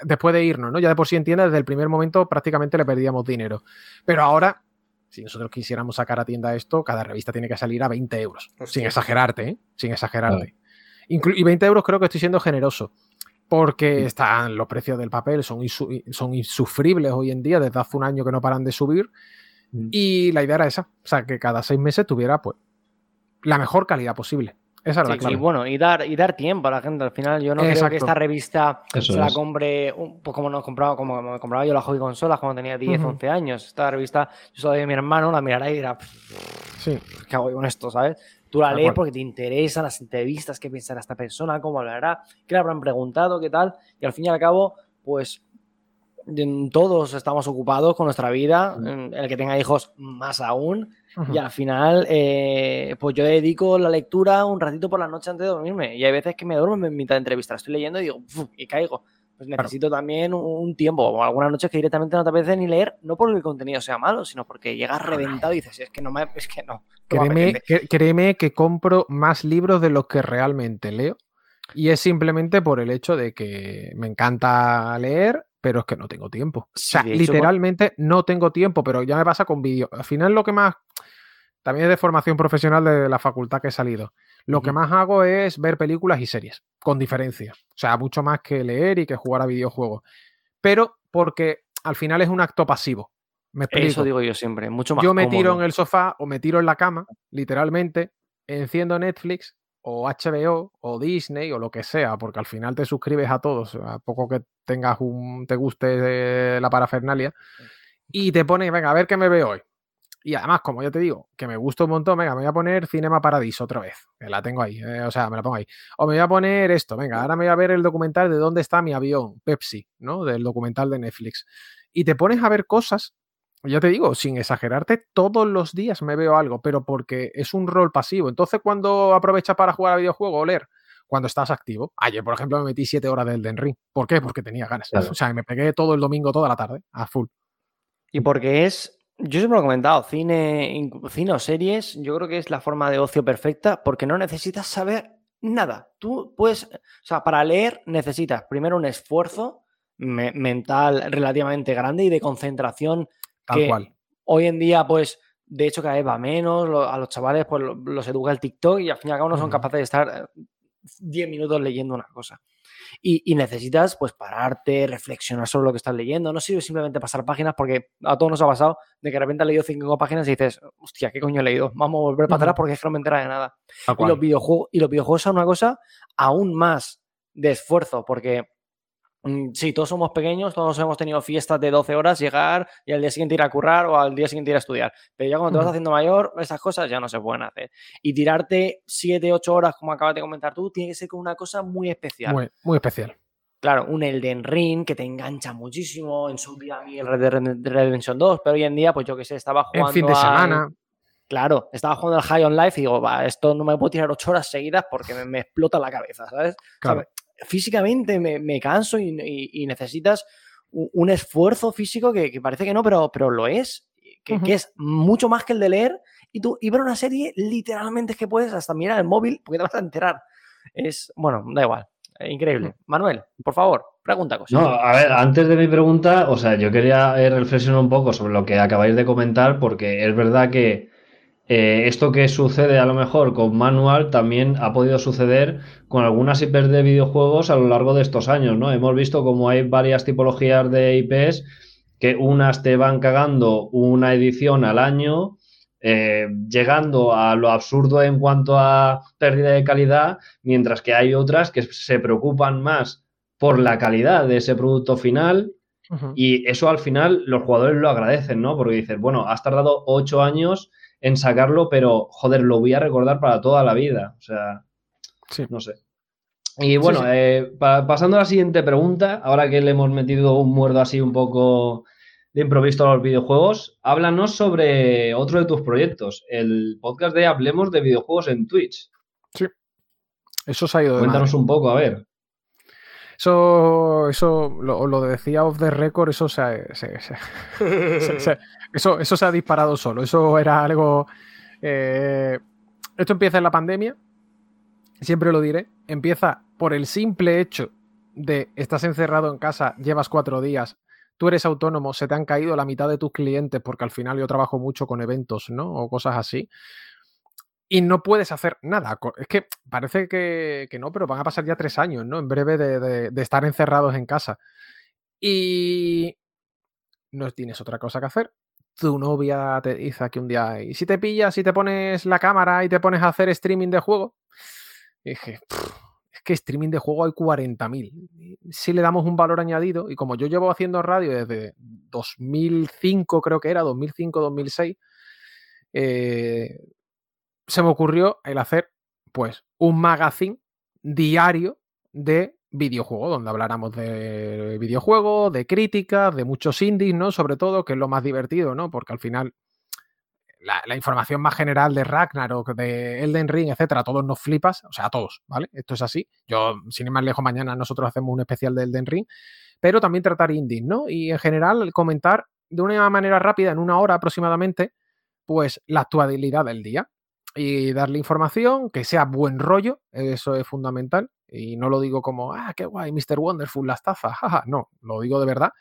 después de irnos, ¿no? Ya de por sí en tienda, desde el primer momento prácticamente le perdíamos dinero. Pero ahora, si nosotros quisiéramos sacar a tienda esto, cada revista tiene que salir a 20 euros. Hostia. Sin exagerarte, ¿eh? Sin exagerarte. Inclu- y 20 euros creo que estoy siendo generoso. Porque están los precios del papel, son, insu- son insufribles hoy en día, desde hace un año que no paran de subir. Mm. Y la idea era esa, o sea, que cada seis meses tuviera pues la mejor calidad posible. Esa era la Sí, clave. y bueno, y dar, y dar tiempo a la gente. Al final, yo no creo Exacto. que esta revista Eso se la es. compre, pues como nos compraba, como me compraba yo la hobby consolas cuando tenía 10, Ujú. 11 años. Esta revista, yo solo de mi hermano la mirará y dirá, Sí, ¿qué hago yo con esto? ¿Sabes? Tú la lees porque te interesan las entrevistas, qué pensará esta persona, cómo hablará, qué le habrán preguntado, qué tal. Y al fin y al cabo, pues todos estamos ocupados con nuestra vida, el que tenga hijos más aún, Y al final, eh, pues yo dedico la lectura un ratito por la noche antes de dormirme. Y hay veces que me duermo en mitad de entrevista, estoy leyendo y digo, y caigo. Pues necesito también un, tiempo, o algunas noches que directamente no te apetece ni leer, no porque el contenido sea malo, sino porque llegas reventado y dices, es que no me, es que no. no me Créeme, apetece". que- créeme que compro más libros de los que realmente leo. Y es simplemente por el hecho de que me encanta leer, pero es que no tengo tiempo. O sea, hecho, literalmente no tengo tiempo, pero ya me pasa con vídeo. Al final lo que más, también es de formación profesional de la facultad que he salido. Lo que más hago es ver películas y series, con diferencia. O sea, mucho más que leer y que jugar a videojuegos. Pero porque al final es un acto pasivo. Me explico. Eso digo yo siempre, mucho más Yo me tiro en el sofá o me tiro en la cama, literalmente, enciendo Netflix o HBO o Disney o lo que sea, porque al final te suscribes a todos, a poco que tengas un, te guste eh, la parafernalia, y te pones, venga, a ver qué me veo hoy. Y además, como yo te digo, que me gusta un montón, venga, me voy a poner Cinema Paradiso otra vez, que la tengo ahí, eh, o sea, me la pongo ahí. O me voy a poner esto, venga, ahora me voy a ver el documental de dónde está mi avión, Pepsi, ¿no? Del documental de Netflix. Y te pones a ver cosas ya te digo, sin exagerarte, todos los días me veo algo, pero porque es un rol pasivo. Entonces, cuando aprovechas para jugar a videojuegos o leer, cuando estás activo. Ayer, por ejemplo, me metí siete horas del Den Ring. ¿Por qué? Porque tenía ganas. Claro. O sea, me pegué todo el domingo, toda la tarde, a full. Y porque es, yo siempre lo he comentado, cine, cine o series, yo creo que es la forma de ocio perfecta porque no necesitas saber nada. Tú puedes, o sea, para leer necesitas primero un esfuerzo me- mental relativamente grande y de concentración Tal que cual. hoy en día, pues, de hecho cada vez va menos, lo- a los chavales pues lo- los educa el TikTok y al fin y al cabo no son capaces de estar eh, 10 minutos leyendo una cosa. Y, y necesitas pues pararte, reflexionar sobre lo que estás leyendo. No sirve simplemente pasar páginas porque a todos nos ha pasado de que de repente has leído cinco páginas y dices, hostia, ¿qué coño he leído? Vamos a volver para atrás porque es que no me entera de nada. Y los, videojuegos, y los videojuegos son una cosa aún más de esfuerzo, porque sí, todos somos pequeños, todos hemos tenido fiestas de 12 horas, llegar y al día siguiente ir a currar o al día siguiente ir a estudiar. Pero ya cuando te vas haciendo mayor, esas cosas ya no se pueden hacer. Y tirarte 7, 8 horas, como acabas de comentar tú, tiene que ser con una cosa muy especial. Muy, muy especial. Claro, un Elden Ring que te engancha muchísimo. En su día a mí el Red Dead Redemption 2, pero hoy en día, pues yo que sé, estaba jugando En fin de al- semana. Claro, estaba jugando al High on Life y digo, va, esto no me puedo tirar ocho horas seguidas porque me, me explota la cabeza, ¿sabes? Claro. me- físicamente me, me canso y, y- y necesitas un, un esfuerzo físico que, que parece que no, pero, pero lo es, que, que es mucho más que el de leer y tú y ver una serie literalmente es que puedes hasta mirar el móvil porque te vas a enterar. Es, bueno, da igual. Eh, Increíble. Manuel, por favor, pregunta cosas. No, a ver, antes de mi pregunta, o sea, yo quería eh, reflexionar un poco sobre lo que acabáis de comentar, porque es verdad que eh, esto que sucede a lo mejor con Manual también ha podido suceder con algunas IPs de videojuegos a lo largo de estos años, ¿no? Hemos visto como hay varias tipologías de IPs que unas te van cagando una edición al año, eh, llegando a lo absurdo en cuanto a pérdida de calidad, mientras que hay otras que se preocupan más por la calidad de ese producto final y eso al final los jugadores lo agradecen, ¿no? Porque dices, bueno, has tardado ocho años en sacarlo, pero joder, lo voy a recordar para toda la vida. O sea, Sí. no sé. Y bueno, sí. eh, pa- pasando a la siguiente pregunta, ahora que le hemos metido un muerdo así un poco de improviso a los videojuegos, háblanos sobre otro de tus proyectos, el podcast de Hablemos de videojuegos en Twitch. Eso se ha ido de Cuéntanos madre. un poco, a ver. Eso, eso lo, lo decía off the record, eso se, ha- [laughs] se- se- eso, eso se ha disparado solo. Eso era algo. eh, esto empieza en la pandemia. Siempre lo diré. Empieza por el simple hecho de estás encerrado en casa, llevas cuatro días, tú eres autónomo, se te han caído la mitad de tus clientes, porque al final yo trabajo mucho con eventos, ¿no? O cosas así. Y no puedes hacer nada. Es que parece que, que no, pero van a pasar ya tres años, ¿no? En breve de, de- estar encerrados en casa. Y no tienes otra cosa que hacer. Tu novia te dice aquí un día, ¿y si te pillas, si te pones la cámara y te pones a hacer streaming de juego? Y dije, "Pff, es que streaming de juego hay 40.000. Si le damos un valor añadido, y como yo llevo haciendo radio desde 2005, creo que era, 2005-2006, eh, se me ocurrió el hacer, pues, un magazine diario de videojuego, donde habláramos de videojuegos, de críticas, de muchos indies, ¿no? Sobre todo, que es lo más divertido, ¿no? Porque al final la, la información más general de Ragnarok, de Elden Ring, etcétera, a todos nos flipas, o sea, a todos, ¿vale? Esto es así. Yo, sin ir más lejos, mañana nosotros hacemos un especial de Elden Ring, pero también tratar indies, ¿no? Y en general comentar de una manera rápida, en una hora aproximadamente, pues la actualidad del día y darle información, que sea buen rollo, eso es fundamental. Y no lo digo como, ah, qué guay, Mr. Wonderful, las tazas, [laughs] jaja, no, lo digo de verdad,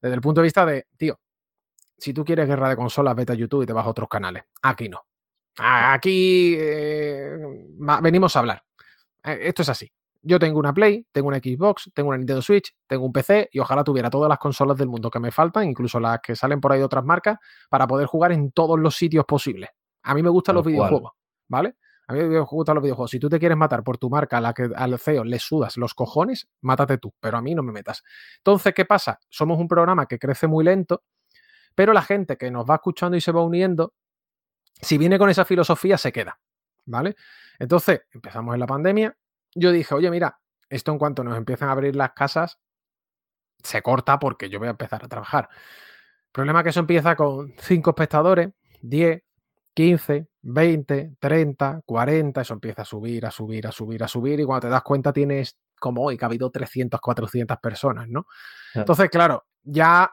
desde el punto de vista de, tío, si tú quieres guerra de consolas, vete a YouTube y te vas a otros canales. Aquí no. Aquí eh, venimos a hablar. Eh, Esto es así. Yo tengo una Play, tengo una Xbox, tengo una Nintendo Switch, tengo un PC y ojalá tuviera todas las consolas del mundo que me faltan, incluso las que salen por ahí de otras marcas, para poder jugar en todos los sitios posibles. A mí me gustan los cual. videojuegos, ¿vale? A mí me gustan los videojuegos. Si tú te quieres matar por tu marca a la que al CEO le sudas los cojones, mátate tú, pero a mí no me metas. Entonces, ¿qué pasa? Somos un programa que crece muy lento, pero la gente que nos va escuchando y se va uniendo, si viene con esa filosofía, se queda, ¿vale? Entonces, empezamos en la pandemia. Yo dije, oye, mira, esto en cuanto nos empiezan a abrir las casas, se corta porque yo voy a empezar a trabajar. Problema que eso empieza con 5 espectadores, 10, 15, 20, 30, 40, eso empieza a subir, a subir, a subir, a subir, y cuando te das cuenta tienes como hoy, que ha habido 300, 400 personas, ¿no? Claro. Entonces, claro, ya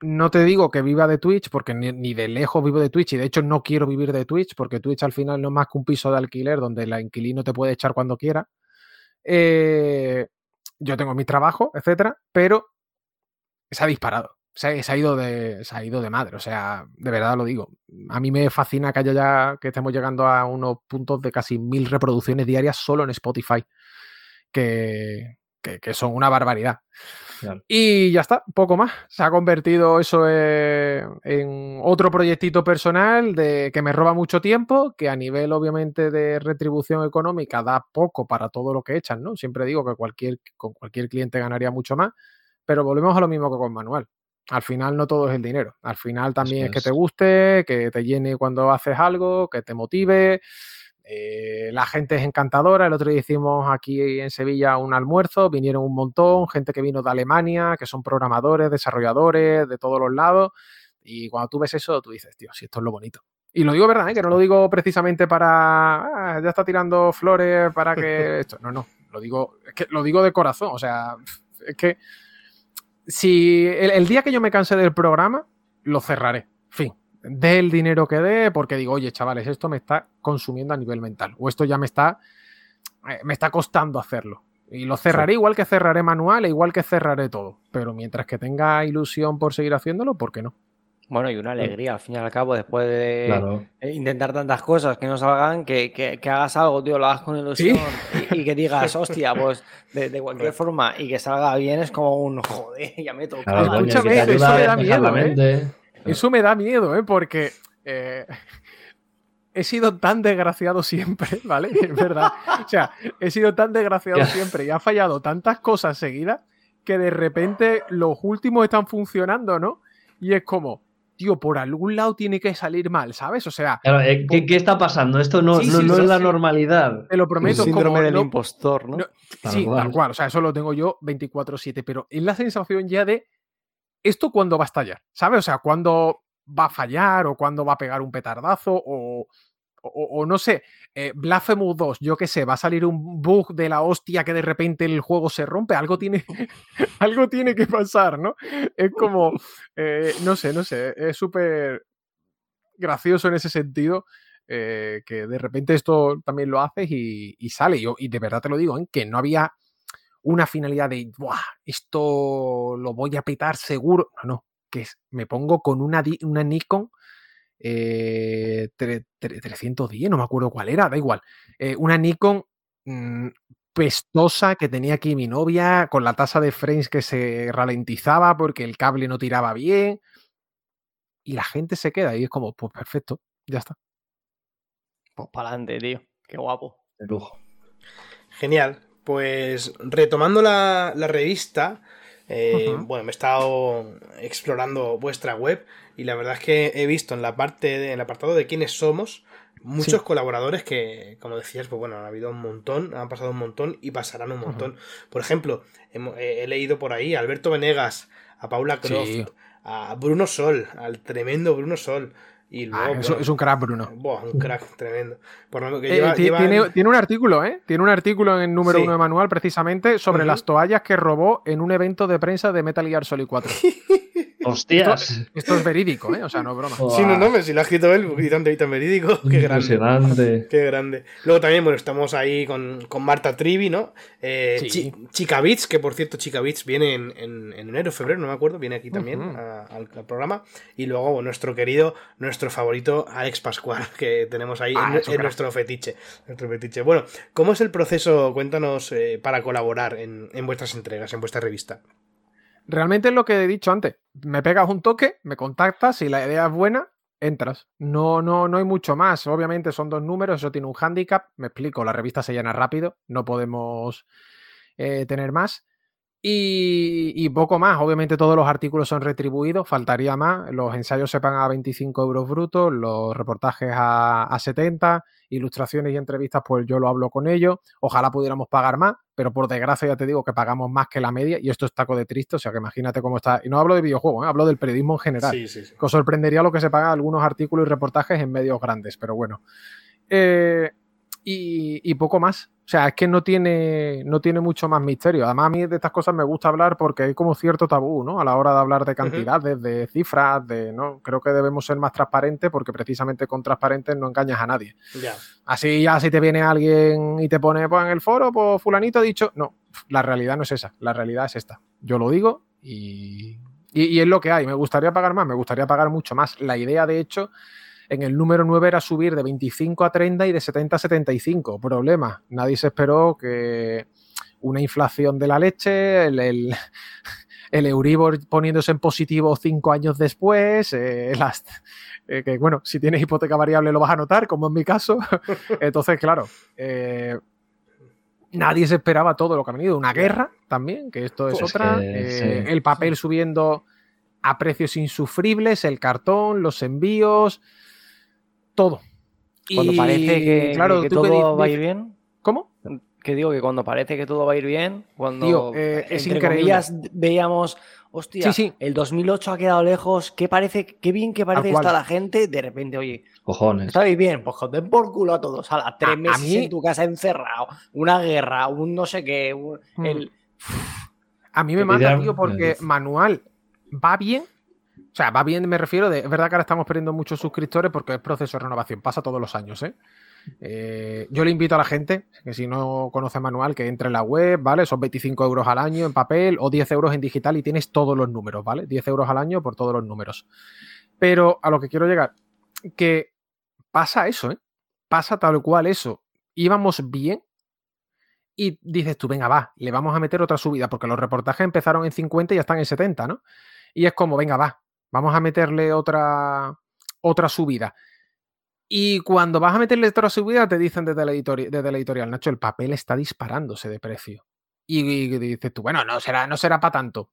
no te digo que viva de Twitch, porque ni, ni de lejos vivo de Twitch, y de hecho no quiero vivir de Twitch, porque Twitch al final no es más que un piso de alquiler donde el inquilino te puede echar cuando quiera. Eh, yo tengo mi trabajo, etcétera, pero se ha disparado. Se, se ha ido de, se ha ido de madre. O sea, de verdad lo digo. A mí me fascina que haya ya, que estemos llegando a unos puntos de casi mil reproducciones diarias solo en Spotify. Que, que, que son una barbaridad. Claro. Y ya está, poco más. Se ha convertido eso eh, en otro proyectito personal de que me roba mucho tiempo, que a nivel obviamente de retribución económica da poco para todo lo que echan, ¿no? Siempre digo que cualquier, con cualquier cliente ganaría mucho más, pero volvemos a lo mismo que con Manuel. Al final no todo es el dinero. Al final también es que te guste, que te llene cuando haces algo, que te motive. Eh, la gente es encantadora. El otro día hicimos aquí en Sevilla un almuerzo, vinieron un montón, gente que vino de Alemania, que son programadores, desarrolladores, de todos los lados. Y cuando tú ves eso, tú dices, tío, si esto es lo bonito. Y lo digo verdad, ¿eh? que no lo digo precisamente para, ah, ya está tirando flores para que esto. No, no, lo digo, es que lo digo de corazón. O sea, es que si el, el día que yo me canse del programa, lo cerraré. Fin. Dé el dinero que dé, porque digo, oye, chavales, esto me está consumiendo a nivel mental. O esto ya me está, eh, me está costando hacerlo. Y lo cerraré igual que cerraré manual e igual que cerraré todo. Pero mientras que tenga ilusión por seguir haciéndolo, ¿por qué no? Bueno, y una alegría, al fin y al cabo, después de Claro. eh, intentar tantas cosas que no salgan, que, que- que hagas algo, tío, lo hagas con ilusión y, y que digas, [laughs] hostia, pues de, de cualquier forma y que salga bien es como un joder, ya me toca. Claro, escúchame, eso me da miedo, ¿eh? Eso me da miedo, ¿eh? Porque eh, [laughs] he sido tan desgraciado siempre, [laughs] ¿vale? Es verdad. O sea, he sido tan desgraciado siempre y ha fallado tantas cosas seguidas que de repente los últimos están funcionando, ¿no? Y es como, tío, por algún lado tiene que salir mal, ¿sabes? O sea, Claro, eh, ¿qué, qué está pasando? Esto no, Sí, no, sí, no sí, es la normalidad. te lo El prometo, es como, síndrome del no- impostor, ¿no? no- Tal sí, cual. tal cual. O sea, eso lo tengo yo 24-7, pero es la sensación ya de esto cuándo va a estallar, ¿sabes? O sea, cuándo va a fallar o cuándo va a pegar un petardazo o, o, no sé, eh, Blasphemous 2, yo qué sé, va a salir un bug de la hostia que de repente el juego se rompe, algo tiene, [laughs] algo tiene que pasar, ¿no? Es como, eh, no sé, no sé, es súper gracioso en ese sentido. eh, que de repente esto también lo haces y, sale. Yo, y de verdad te lo digo, ¿eh? que no había una finalidad de, esto lo voy a petar seguro. No, no, que es, me pongo con una, una Nikon eh, tre- tre- 310, no me acuerdo cuál era, da igual. eh, una Nikon mm, pestosa que tenía aquí mi novia, con la tasa de frames que se ralentizaba porque el cable no tiraba bien. Y la gente se queda y es como, pues perfecto, ya está. Pues para adelante, tío. Qué guapo. De lujo. Genial. Pues retomando la, la revista, eh, bueno, me he estado explorando vuestra web y la verdad es que he visto en la parte, de- en el apartado de quiénes somos, muchos Sí. colaboradores que, como decías, pues bueno, han habido un montón, han pasado un montón y pasarán un montón. Por ejemplo, eh, he leído por ahí a Alberto Venegas, a Paula Croft, Sí. a Bruno Sol, al tremendo Bruno Sol. Y luego, Ah, es, un crack, Bruno. buah, un crack tremendo. Por lo que Eh, lleva- ti- lleva- tiene, tiene un artículo, ¿eh? Tiene un artículo en el número Sí. uno de manual precisamente sobre las toallas que robó en un evento de prensa de Metal Gear Solid 4. [laughs] Hostias. Esto es verídico, ¿eh? O sea, no es broma. Sí, no, no, me- si lo ha escrito él, y tan, y tan verídico. Qué grande. Qué grande. Luego también, bueno, estamos ahí con, con Marta Trivi, ¿no? Eh, Sí. Chica Beats, que por cierto, Chica Beats viene en, en- en enero, febrero, no me acuerdo, viene aquí también a- al, al programa. Y luego, bueno, nuestro querido, nuestro favorito, Alex Pascual, [laughs] que tenemos ahí Ah, en, nuestro fetiche. Nuestro fetiche. Bueno, ¿cómo es el proceso? Cuéntanos eh, para colaborar en, en vuestras entregas, en vuestra revista. Realmente es lo que he dicho antes. Me pegas un toque, me contactas, si la idea es buena, entras. No, no, no hay mucho más. Obviamente son dos números, eso tiene un hándicap. Me explico, la revista se llena rápido, no podemos eh, tener más. Y, y poco más. Obviamente todos los artículos son retribuidos, faltaría más. Los ensayos se pagan a 25 euros brutos, los reportajes a, a 70, ilustraciones y entrevistas, pues yo lo hablo con ellos. Ojalá pudiéramos pagar más, pero por desgracia ya te digo que pagamos más que la media y esto es taco de triste, o sea que imagínate cómo está. Y no hablo de videojuegos, ¿eh? hablo del periodismo en general. Sí, sí, sí. Que os sorprendería lo que se pagan algunos artículos y reportajes en medios grandes, pero bueno. Eh, y, y poco más. O sea, es que no tiene, no tiene mucho más misterio. Además, a mí de estas cosas me gusta hablar porque hay como cierto tabú, ¿no? A la hora de hablar de cantidades, de cifras, de, ¿no? Creo que debemos ser más transparentes porque precisamente con transparentes no engañas a nadie. Así ya si te viene alguien y te pone pues, en el foro, pues fulanito ha dicho, no, la realidad no es esa, la realidad es esta. Yo lo digo y, y, y es lo que hay. Me gustaría pagar más, me gustaría pagar mucho más. La idea, de hecho, en el número 9 era subir de 25 a 30 y de 70 a 75. Problema, nadie se esperó que una inflación de la leche, el, el, [laughs] el Euribor poniéndose en positivo cinco años después, eh, las, eh, que bueno, si tienes hipoteca variable lo vas a notar, como en mi caso. [laughs] Entonces, claro, eh, nadie se esperaba todo lo que ha venido. Una guerra también, que esto es Pues otra. que, sí. El papel subiendo a precios insufribles, el cartón, los envíos, todo. Cuando Y, parece que, claro, que todo va a ir bien. ¿Cómo? Que digo que cuando parece que todo va a ir bien, cuando Tío, eh, es entre increíble. comillas, veíamos, hostia, Sí, sí. el 2008 ha quedado lejos, qué parece, qué bien que parece está la gente, de repente, oye, Cojones. ¿estáis bien? Pues joder por culo a todos, a las tres A- a meses mí- en tu casa encerrado, una guerra, un no sé qué, un- Mm. el... A mí me mata, tío, porque Manual va bien. O sea, va bien, me refiero de. Es verdad que ahora estamos perdiendo muchos suscriptores porque es proceso de renovación, pasa todos los años, ¿eh? Eh, yo le invito a la gente, que si no conoce manual, que entre en la web, ¿vale? Son 25 euros al año en papel o 10 euros en digital y tienes todos los números, ¿vale? 10 euros al año por todos los números. Pero a lo que quiero llegar, que pasa eso, ¿eh? Pasa tal cual eso. Íbamos bien y dices tú, venga, va, le vamos a meter otra subida, porque los reportajes empezaron en 50 y ya están en 70, ¿no? Y es como, venga, va, vamos a meterle otra, otra subida. Y cuando vas a meterle otra subida, te dicen desde la, editorial, desde la editorial, Nacho, el papel está disparándose de precio. Y, y dices tú, bueno, no será, no será para tanto.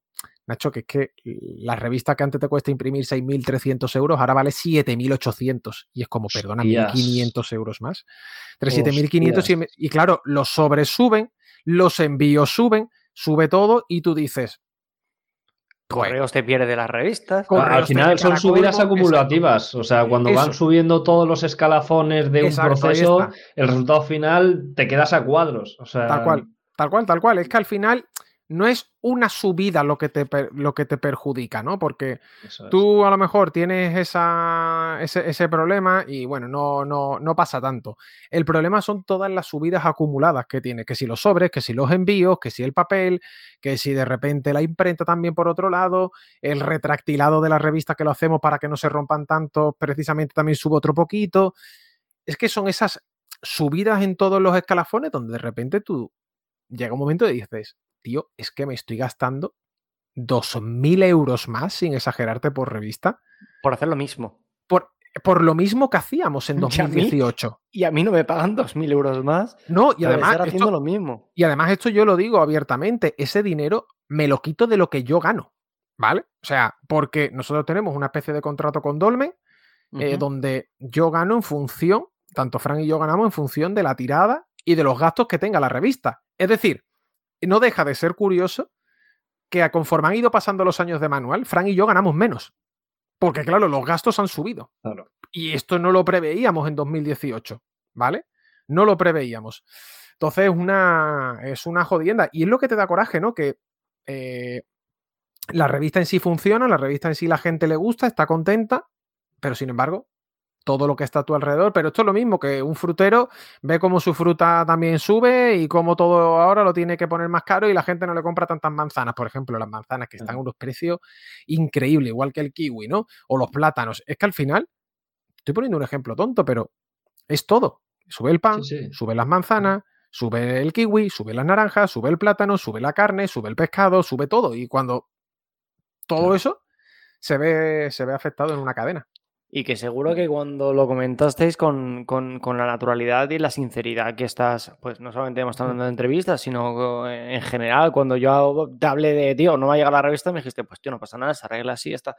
Nacho, que es que la revista que antes te cuesta imprimir 6.300 euros, ahora vale 7.800. Y es como, perdona, Hostias. 1.500 euros más. Entre 7.500 y, y claro, los sobres suben, los envíos suben, sube todo y tú dices, Correos te pierde de las revistas. Correos Al final son subidas colmo, acumulativas. O sea, cuando van subiendo todos los escalafones de un Exacto, proceso, el resultado final te quedas a cuadros. O sea, Tal cual, tal cual, tal cual. Es que al final no es una subida lo que te, lo que te perjudica, ¿no? Porque es. tú a lo mejor tienes esa, ese, ese problema y bueno, no, no, no pasa tanto. El problema son todas las subidas acumuladas que tiene, que si los sobres, que si los envíos, que si el papel, que si de repente la imprenta también por otro lado, el retractilado de la revista que lo hacemos para que no se rompan tanto, precisamente también sube otro poquito. Es que son esas subidas en todos los escalafones donde de repente tú llega un momento y dices, tío, es que me estoy gastando 2.000 euros más, sin exagerarte, por revista, Por hacer lo mismo. por, por lo mismo que hacíamos en [laughs] Ya a mí. 2018. Y a mí no me pagan 2.000 euros más. No, y además, estar haciendo esto, lo mismo. y además esto yo lo digo abiertamente, ese dinero me lo quito de lo que yo gano, ¿vale? O sea, porque nosotros tenemos una especie de contrato con Dolmen, eh, donde yo gano en función, tanto Frank y yo ganamos en función de la tirada y de los gastos que tenga la revista. Es decir, no deja de ser curioso que a conforme han ido pasando los años de manual, Frank y yo ganamos menos. Porque claro, los gastos han subido. Claro. Y esto no lo preveíamos en 2018, ¿vale? No lo preveíamos. Entonces una, es una jodienda. Y es lo que te da coraje, ¿no? Que eh, la revista en sí funciona, la revista en sí la gente le gusta, está contenta, pero sin embargo, todo lo que está a tu alrededor. Pero esto es lo mismo que un frutero ve cómo su fruta también sube y cómo todo ahora lo tiene que poner más caro y la gente no le compra tantas manzanas. Por ejemplo, las manzanas que están a unos precios increíbles, igual que el kiwi, ¿no? O los plátanos. Es que al final, estoy poniendo un ejemplo tonto, pero es todo. Sube el pan, Sí, sí. sube las manzanas, sube el kiwi, sube las naranjas, sube el plátano, sube la carne, sube el pescado, sube todo. Y cuando todo Claro. eso se ve, se ve afectado en una cadena. Y que seguro que cuando lo comentasteis con, con- con la naturalidad y la sinceridad que estás, pues no solamente hemos estado dando entrevistas, sino en general, cuando yo te hablé de, tío, no va a llegar la revista, me dijiste, pues tío, no pasa nada, se arregla así, está.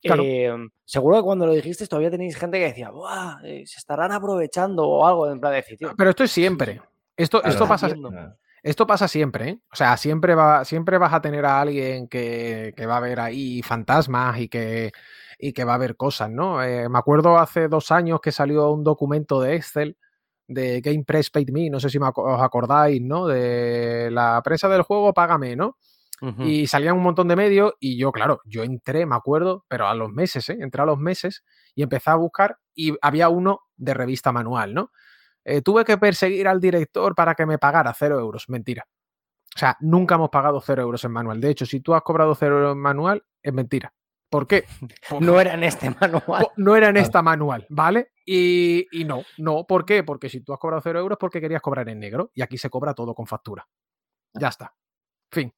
Claro. Eh, seguro que cuando lo dijiste todavía tenéis gente que decía, ¡buah! eh, se estarán aprovechando o algo, en plan de decir, tío, Pero esto es siempre. Esto, Claro. esto, pasa? Claro. esto pasa siempre, ¿eh? O sea, siempre, va, siempre vas a tener a alguien que, que va a ver ahí fantasmas y que, y que va a ver cosas, ¿no? Eh, me acuerdo hace dos años que salió un documento de Excel de Game Press Paid Me, no sé si os acordáis, ¿no? De la prensa del juego, págame, ¿no? Y salían un montón de medios y yo, claro, yo entré, me acuerdo, pero a los meses, ¿eh? Entré a los meses y empecé a buscar y había uno de revista manual, ¿no? Eh, tuve que perseguir al director para que me pagara cero euros. Mentira. O sea, nunca hemos pagado cero euros en manual. De hecho, si tú has cobrado cero euros en manual, es mentira. ¿Por qué? [laughs] No era en este manual. no era en Claro. esta manual, ¿vale? Y, y no, no. ¿Por qué? Porque si tú has cobrado cero euros, porque querías cobrar en negro y aquí se cobra todo con factura. Ya está. Fin.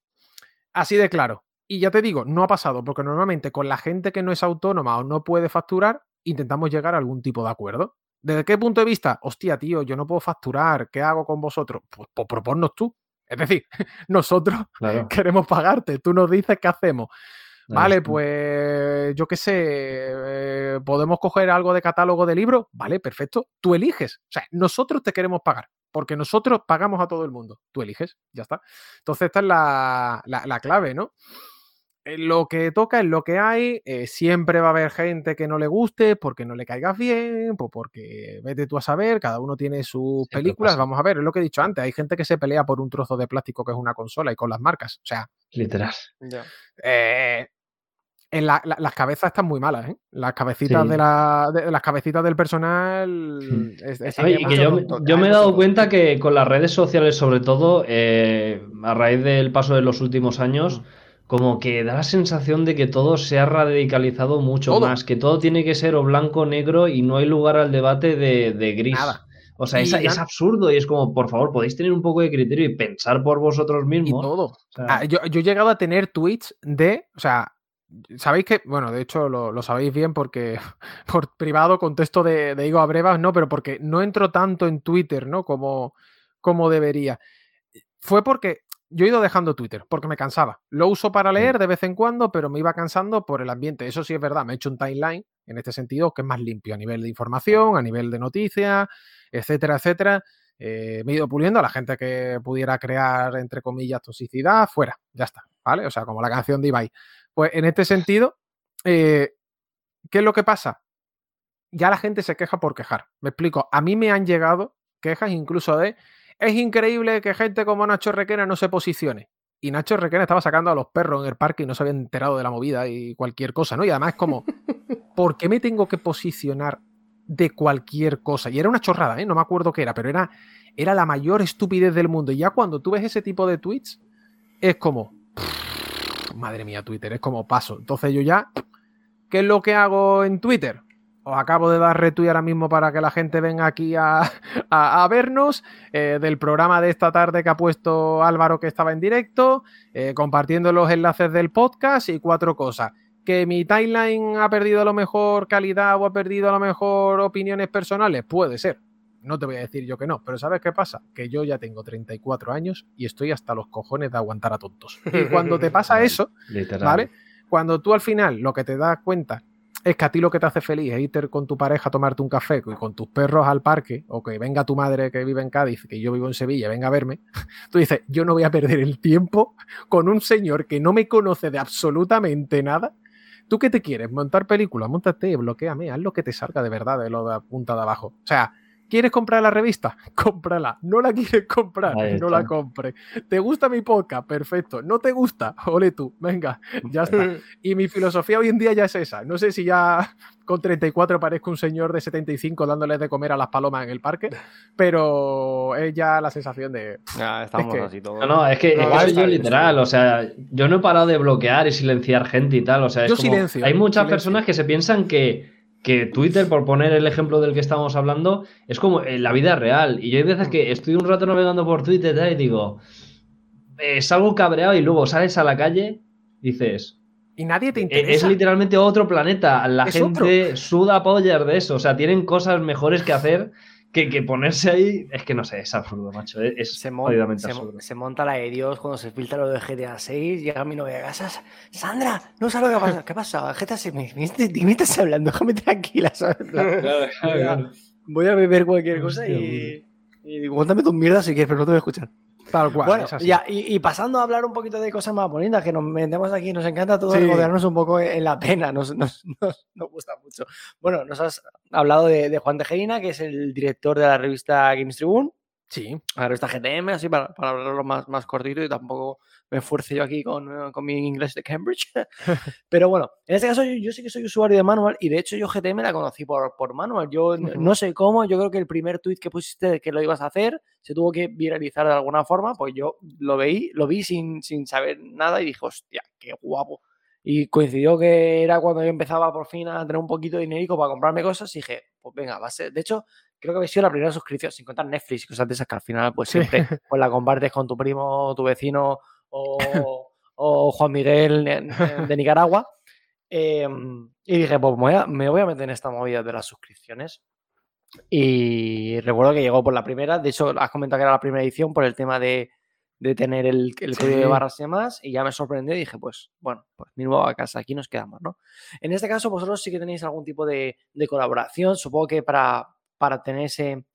Así de claro. Y ya te digo, no ha pasado, porque normalmente con la gente que no es autónoma o no puede facturar, intentamos llegar a algún tipo de acuerdo. ¿Desde qué punto de vista? Hostia, tío, yo no puedo facturar, ¿qué hago con vosotros? Pues, pues proponnos tú. Es decir, [laughs] nosotros Claro. queremos pagarte, tú nos dices qué hacemos. Vale, pues yo qué sé, eh, podemos coger algo de catálogo de libros. Vale, perfecto. Tú eliges. O sea, nosotros te queremos pagar, porque nosotros pagamos a todo el mundo. Tú eliges, ya está. Entonces, esta es la, la- la clave, ¿no? Eh, Lo que toca es lo que hay. eh, siempre va a haber gente que no le guste porque no le caigas bien, pues porque vete tú a saber, cada uno tiene sus Siempre películas. pasa. Vamos a ver, es lo que he dicho antes. Hay gente que se pelea por un trozo de plástico que es una consola y con las marcas. O sea, Literal. Ya. eh, en la- la- las cabezas están muy malas, ¿eh? Las cabecitas, Sí. de, la, de- las cabecitas del personal. es- es- y que yo, me he tonto, dado cuenta que con las redes sociales, sobre todo, eh, a raíz del paso de los últimos Mm. años, como que da la sensación de que todo se ha radicalizado mucho Todo. más, que todo tiene que ser o blanco o negro y no hay lugar al debate de, de gris. Nada. O sea, Y es, es absurdo y es como, por favor, podéis tener un poco de criterio y pensar por vosotros y mismos. todo. O sea, Ah, yo, yo he llegado a tener tweets de. O sea, sabéis que. Bueno, de hecho lo, lo sabéis bien porque [laughs] por privado contesto de, de Igo Abrevas, no, pero porque no entro tanto en Twitter, ¿no? Como, como debería. Fue porque yo he ido dejando Twitter, porque me cansaba. Lo uso para leer de vez en cuando, pero me iba cansando por el ambiente. Eso sí es verdad, me he hecho un timeline en este sentido que es más limpio a nivel de información, a nivel de noticias, etcétera, etcétera. Eh, me he ido puliendo a la gente que pudiera crear, entre comillas, toxicidad, fuera, ya está, ¿vale? O sea, como la canción de Ibai. Pues en este sentido, eh, ¿qué es lo que pasa? Ya la gente se queja por quejar. Me explico, a mí me han llegado quejas incluso de, es increíble que gente como Nacho Requena no se posicione. Y Nacho Requena estaba sacando a los perros en el parque y no se había enterado de la movida y cualquier cosa, ¿no? Y además es como, [laughs] ¿por qué me tengo que posicionar de cualquier cosa? Y era una chorrada, ¿eh? No me acuerdo qué era, pero era, era la mayor estupidez del mundo. Y ya cuando tú ves ese tipo de tweets, es como, madre mía, Twitter, es como paso. Entonces yo ya, ¿qué es lo que hago en Twitter? Os acabo de dar retweet ahora mismo para que la gente venga aquí [laughs] a, a- vernos eh, del programa de esta tarde que ha puesto Álvaro que estaba en directo, eh, compartiendo los enlaces del podcast y cuatro cosas. Que mi timeline ha perdido a lo mejor calidad o ha perdido a lo mejor opiniones personales, puede ser. No te voy a decir yo que no, pero ¿sabes qué pasa? Que yo ya tengo 34 años y estoy hasta los cojones de aguantar a tontos. Y cuando te [laughs] pasa eso, literal. ¿vale? Cuando tú al final lo que te das cuenta es que a ti lo que te hace feliz es irte con tu pareja a tomarte un café y con tus perros al parque, o que venga tu madre que vive en Cádiz, que yo vivo en Sevilla, venga a verme, [laughs] tú dices, yo no voy a perder el tiempo con un señor que no me conoce de absolutamente nada. ¿Tú qué te quieres? ¿Montar películas? Móntate, bloqueame, haz lo que te salga de verdad de lo de la punta de abajo. O sea, ¿Quieres comprar la revista? [laughs] Cómprala. ¿No la quieres comprar? Ahí No está. la compre. ¿Te gusta mi podcast? Perfecto. ¿No te gusta? Ole tú. Venga, ya está. [laughs] Y mi filosofía hoy en día ya es esa. No sé si ya con 34 parezco un señor de 75 dándoles de comer a las palomas en el parque, [laughs] pero es ya la sensación de... Ya, estamos que- así todos. No, no, es que, No, es que soy yo bien, literal, o sea, yo no he parado de bloquear y silenciar gente y tal, o sea, es Yo como- silencio, hay muchas silencio. personas que se piensan que, que Twitter, por poner el ejemplo del que estamos hablando, es como en la vida real, y yo hay veces que estoy un rato navegando por Twitter y digo, eh, salgo cabreado y luego sales a la calle, dices, Y nadie te "Eh, interesa. es literalmente otro planeta, la gente suda pollas de eso, o sea, tienen cosas mejores que hacer que, que ponerse ahí, es que no sé, es absurdo, macho, es, Se, mon- se, absurdo. se monta la de Dios cuando se filtra lo de GTA 6, llega mi novia a casa, Sandra, no sabes lo que pasa, ¿qué pasa? GTA 6, me, me, ¿de qué estás hablando? Déjame tranquila, plan, [laughs] Voy a beber cualquier cosa y, y cuéntame tus mierdas si quieres, pero no te voy a escuchar. Tal cual. bueno, ya, y, y pasando a hablar un poquito de cosas más bonitas, que nos metemos aquí, nos encanta todo Sí. rodearnos un poco en la pena, [laughs] nos, nos, nos- nos gusta mucho. Bueno, nos has hablado de, de Juan Tejerina, que es el director de la revista Games Tribune, Sí. la revista GTM, así para, para hablarlo más, más cortito y tampoco me esfuerce yo aquí con, eh, con mi inglés de Cambridge. [laughs] [laughs] Pero bueno, en este caso yo, yo sí que soy usuario de Manual y de hecho yo GTM la conocí por, por Manual. Yo no sé cómo, yo creo que el primer tweet que pusiste de que lo ibas a hacer se tuvo que viralizar de alguna forma, pues yo lo veí, lo vi sin, sin saber nada y dije, hostia, qué guapo. Y coincidió que era cuando yo empezaba por fin a tener un poquito de dinerico para comprarme cosas y dije, pues venga, va a ser. De hecho, creo que había sido la primera suscripción, sin contar Netflix y cosas de esas que al final, pues siempre [laughs] pues, la compartes con tu primo, tu vecino o, [laughs] o Juan Miguel de, Nicaragua. Eh, y dije, pues me voy, a, me voy a meter en esta movida de las suscripciones. Y recuerdo que llegó por la primera, de hecho, has comentado que era la primera edición por el tema de, de tener el, el código de Sí. barras y demás, y ya me sorprendió y dije, pues bueno, pues mi nueva casa, aquí nos quedamos, ¿no? En este caso, vosotros sí que tenéis algún tipo de, de colaboración, supongo que para, para tener ese,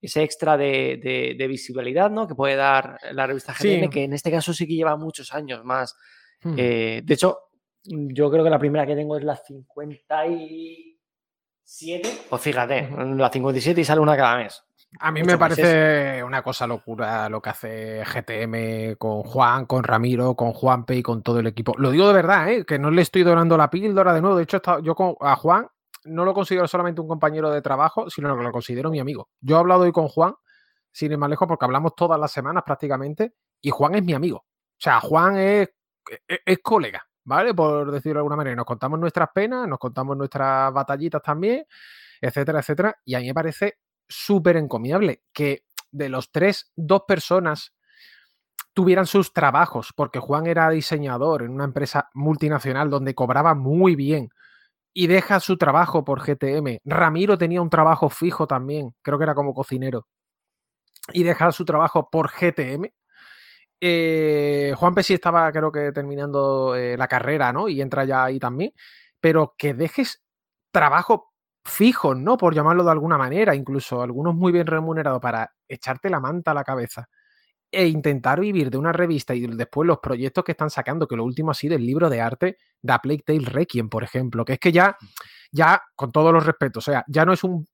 ese extra de, de- de visibilidad, ¿no? Que puede dar la revista GTM, Sí. que en este caso sí que lleva muchos años más. Hmm. Eh, de hecho, yo creo que la primera que tengo es la 57. Pues fíjate, la 57 y sale una cada mes. A mí Mucho me parece una cosa locura lo que hace GTM con Juan, con Ramiro, con Juanpe y con todo el equipo. Lo digo de verdad, ¿eh? que no le estoy donando la píldora de nuevo. De hecho, he estado- yo con- a Juan no lo considero solamente un compañero de trabajo, sino que lo considero mi amigo. Yo he hablado hoy con Juan, sin ir más lejos, porque hablamos todas las semanas prácticamente, y Juan es mi amigo. O sea, Juan es, es, es colega, ¿vale? Por decirlo de alguna manera. Nos contamos nuestras penas, nos contamos nuestras batallitas también, etcétera, etcétera. Y a mí me parece súper encomiable que de los tres, dos personas tuvieran sus trabajos, porque Juan era diseñador en una empresa multinacional donde cobraba muy bien y deja su trabajo por GTM. Ramiro tenía un trabajo fijo también, creo que era como cocinero, y deja su trabajo por GTM. Eh, Juan Pesci estaba, creo que terminando eh, la carrera, ¿no? Y entra ya ahí también. Pero que dejes trabajo fijo, ¿no? Por llamarlo de alguna manera, incluso algunos muy bien remunerados para echarte la manta a la cabeza e intentar vivir de una revista y después los proyectos que están sacando, que lo último ha sido el libro de arte de A Plague Tale Requiem, por ejemplo, que es que ya, ya, con todos los respetos, o sea, ya no es un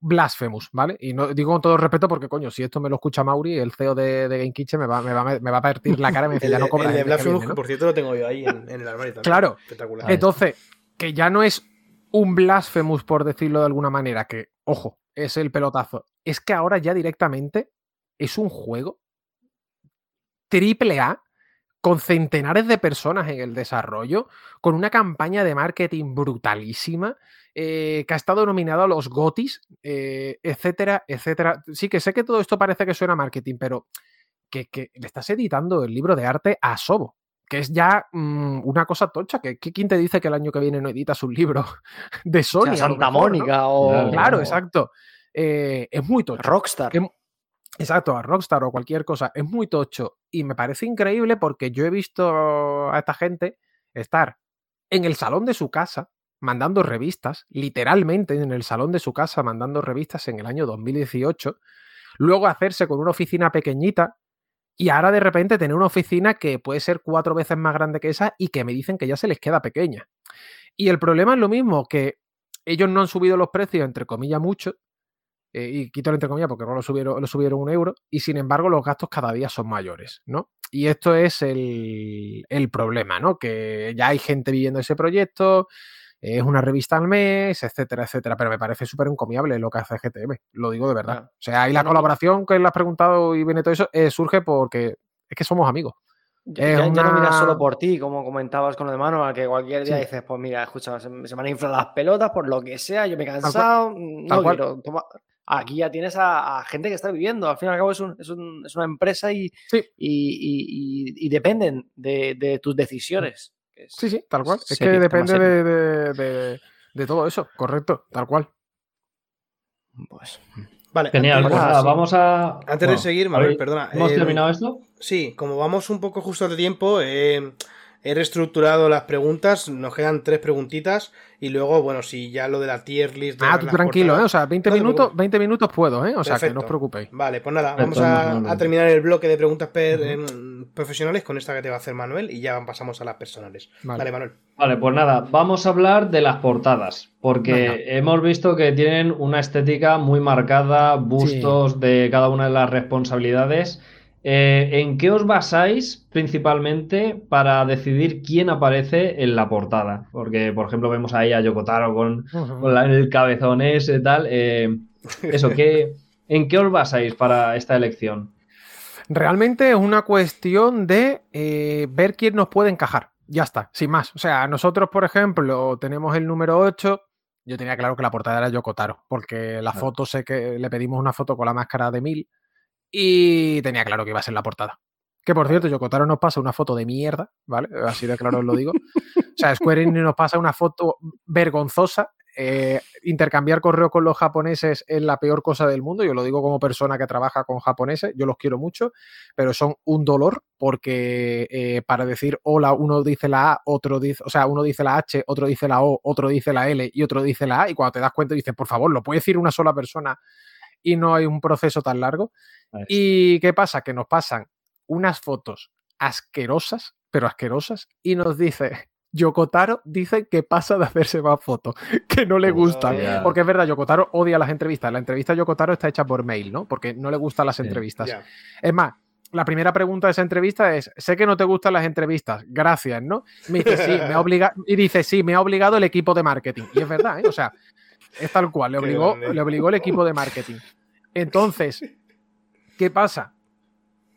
blasphemous, ¿vale? Y no digo con todo el respeto porque, coño, si esto me lo escucha Mauri, el CEO de, de Game Kitchen, me va, me, va, me va a partir la cara y me dice, [laughs] ya no cobra el de Blasphemous, por cierto lo tengo yo ahí en, en el armario también. Claro. Espectacular. Entonces, que ya no es un blasphemous, por decirlo de alguna manera, que, ojo, es el pelotazo. Es que ahora ya directamente es un juego triple A con centenares de personas en el desarrollo, con una campaña de marketing brutalísima, eh, que ha estado nominado a los GOTIS, eh, etcétera, etcétera. Sí, que sé que todo esto parece que suena a marketing, pero que, que le estás editando el libro de arte a Sobo, que es ya mm, una cosa tocha. Que, que ¿Quién te dice que el año que viene no editas un libro [laughs] de O Sony? sea, lo Santa mejor, ¿no? Mónica o. Claro, o exacto. Eh, es muy tocho. Rockstar. Exacto, a Rockstar o cualquier cosa. Es muy tocho. Y me parece increíble porque yo he visto a esta gente estar en el salón de su casa mandando revistas, literalmente en el salón de su casa mandando revistas en el año 2018, luego hacerse con una oficina pequeñita y ahora de repente tener una oficina que puede ser cuatro veces más grande que esa y que me dicen que ya se les queda pequeña. Y el problema es lo mismo, que ellos no han subido los precios, entre comillas, mucho, eh, y quito el entre comillas porque no lo subieron, lo subieron un euro, y sin embargo los gastos cada día son mayores, ¿no? Y esto es el, el problema, ¿no? Que ya hay gente viviendo ese proyecto, es una revista al mes, etcétera, etcétera, pero me parece súper encomiable lo que hace GTM, lo digo de verdad. Claro. O sea, ahí la colaboración que le has preguntado y viene todo eso, eh, surge porque es que somos amigos. Ya, no miras solo por ti, como comentabas con lo de Manuel, que cualquier día Sí. dices, pues mira, escucha, se, me- han inflado las pelotas por lo que sea, yo me he cansado, mm, no quiero. toma- Aquí ya tienes a, a gente que está viviendo, al fin y al cabo es, un- es un- es una empresa y, Sí. y, y- y- y dependen de, de tus decisiones. es- Sí, sí, tal cual. Es que serio, depende de, de- de- de todo eso, correcto, tal cual. Pues, Vale, Genial, antes, pues Ah, nada, vamos a. antes de seguir, Manuel, ¿habéis- perdona. ¿Hemos eh, terminado esto? Sí, como vamos un poco justo de tiempo, eh, he reestructurado las preguntas, nos quedan tres preguntitas y luego, bueno, si ya lo de la tier list... de Ah, tú tranquilo, ¿eh? O sea, 20 No te minutos, preocupes. 20 minutos puedo, ¿eh? O sea, que no os preocupéis. Vale, pues nada, vamos a, terminar el bloque de preguntas per- em, profesionales con esta que te va a hacer Manuel y ya pasamos a las personales. Vale. Vale, Manuel. Vale, pues nada, vamos a hablar de las portadas, porque Venga. hemos visto que tienen una estética muy marcada, bustos de cada una de las responsabilidades. Eh, ¿En qué os basáis principalmente para decidir quién aparece en la portada? Porque, por ejemplo, vemos ahí a Yokotaro con, con la- el cabezón ese tal. eh, [laughs] eso, ¿qué, ¿en qué os basáis para esta elección? Realmente es una cuestión de eh, ver quién nos puede encajar. Ya está, sin más. O sea, nosotros, por ejemplo, tenemos el número 8. Yo tenía claro que la portada era Yokotaro, porque la foto sé que le pedimos una foto con la máscara de Mil y tenía claro que iba a ser la portada. Que por cierto, Yokotaro nos pasa una foto de mierda, ¿vale? Así de claro os lo digo. O sea, Square nos pasa una foto vergonzosa. eh, intercambiar correo con los japoneses es la peor cosa del mundo. Yo lo digo como persona que trabaja con japoneses. Yo los quiero mucho, pero son un dolor porque eh, para decir hola uno dice la A, otro dice, o sea, uno dice la H, otro dice la O, otro dice la L y otro dice la A. Y cuando te das cuenta dices, por favor, lo puede decir una sola persona y no hay un proceso tan largo. ¿Y qué pasa? Que nos pasan unas fotos asquerosas, pero asquerosas, y nos dice, [laughs] Yokotaro dice que pasa de hacerse más fotos, [laughs] que no le gustan. Porque es verdad, Yokotaro odia las entrevistas. La entrevista de Yokotaro está hecha por mail, ¿no? Porque no le gustan las Sí. entrevistas. Ya. Es más, la primera pregunta de esa entrevista es: Sé que no te gustan las entrevistas, gracias, ¿no? Me dice, sí, me ha obligado. Y dice, sí, me ha obligado el equipo de marketing. Y es verdad, ¿eh? O sea, es tal cual, le obligó, le obligó el equipo de marketing. Entonces, ¿qué pasa?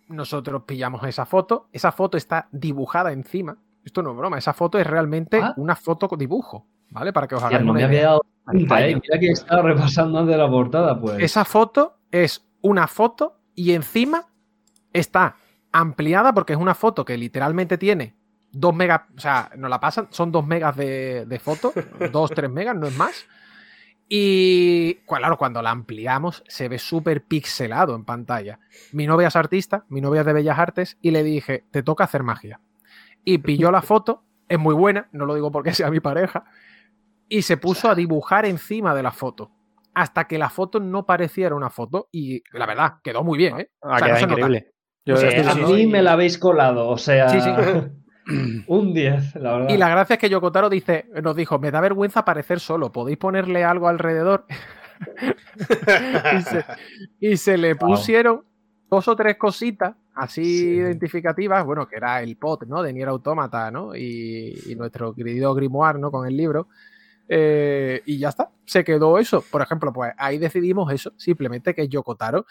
Nosotros pillamos esa foto, esa foto está dibujada encima. Esto no es broma, esa foto es realmente Ah. una foto con dibujo, ¿vale? Para que os hagáis no me había dado cuenta, eh. Mira que estaba repasando antes de la portada, pues. Esa foto es una foto y encima está ampliada porque es una foto que literalmente tiene dos megas, o sea, nos la pasan, son dos megas de, de foto, [laughs] dos, tres megas, no es más. Y claro, cuando la ampliamos se ve súper pixelado en pantalla. Mi novia es artista, mi novia es de Bellas Artes y le dije, te toca hacer magia. Y pilló la foto, es muy buena, no lo digo porque sea mi pareja, y se puso a dibujar encima de la foto. Hasta que la foto no pareciera una foto y la verdad, quedó muy bien, ¿eh? Ah, O sea, no increíble. Yo a mí me la habéis colado, o sea. Sí, sí. [laughs] [clears throat] un 10, la verdad. Y la gracia es que Yokotaro dice, nos dijo, me da vergüenza aparecer solo, ¿podéis ponerle algo alrededor? [laughs] y, se, y se le Wow. pusieron dos o tres cositas así Sí. identificativas, bueno, que era el pot, ¿no? De Nier Automata, ¿no? Y, y nuestro querido Grimoire, ¿no? Con el libro. Eh, y ya está, se quedó eso. Por ejemplo, pues ahí decidimos eso, simplemente que Yokotaro.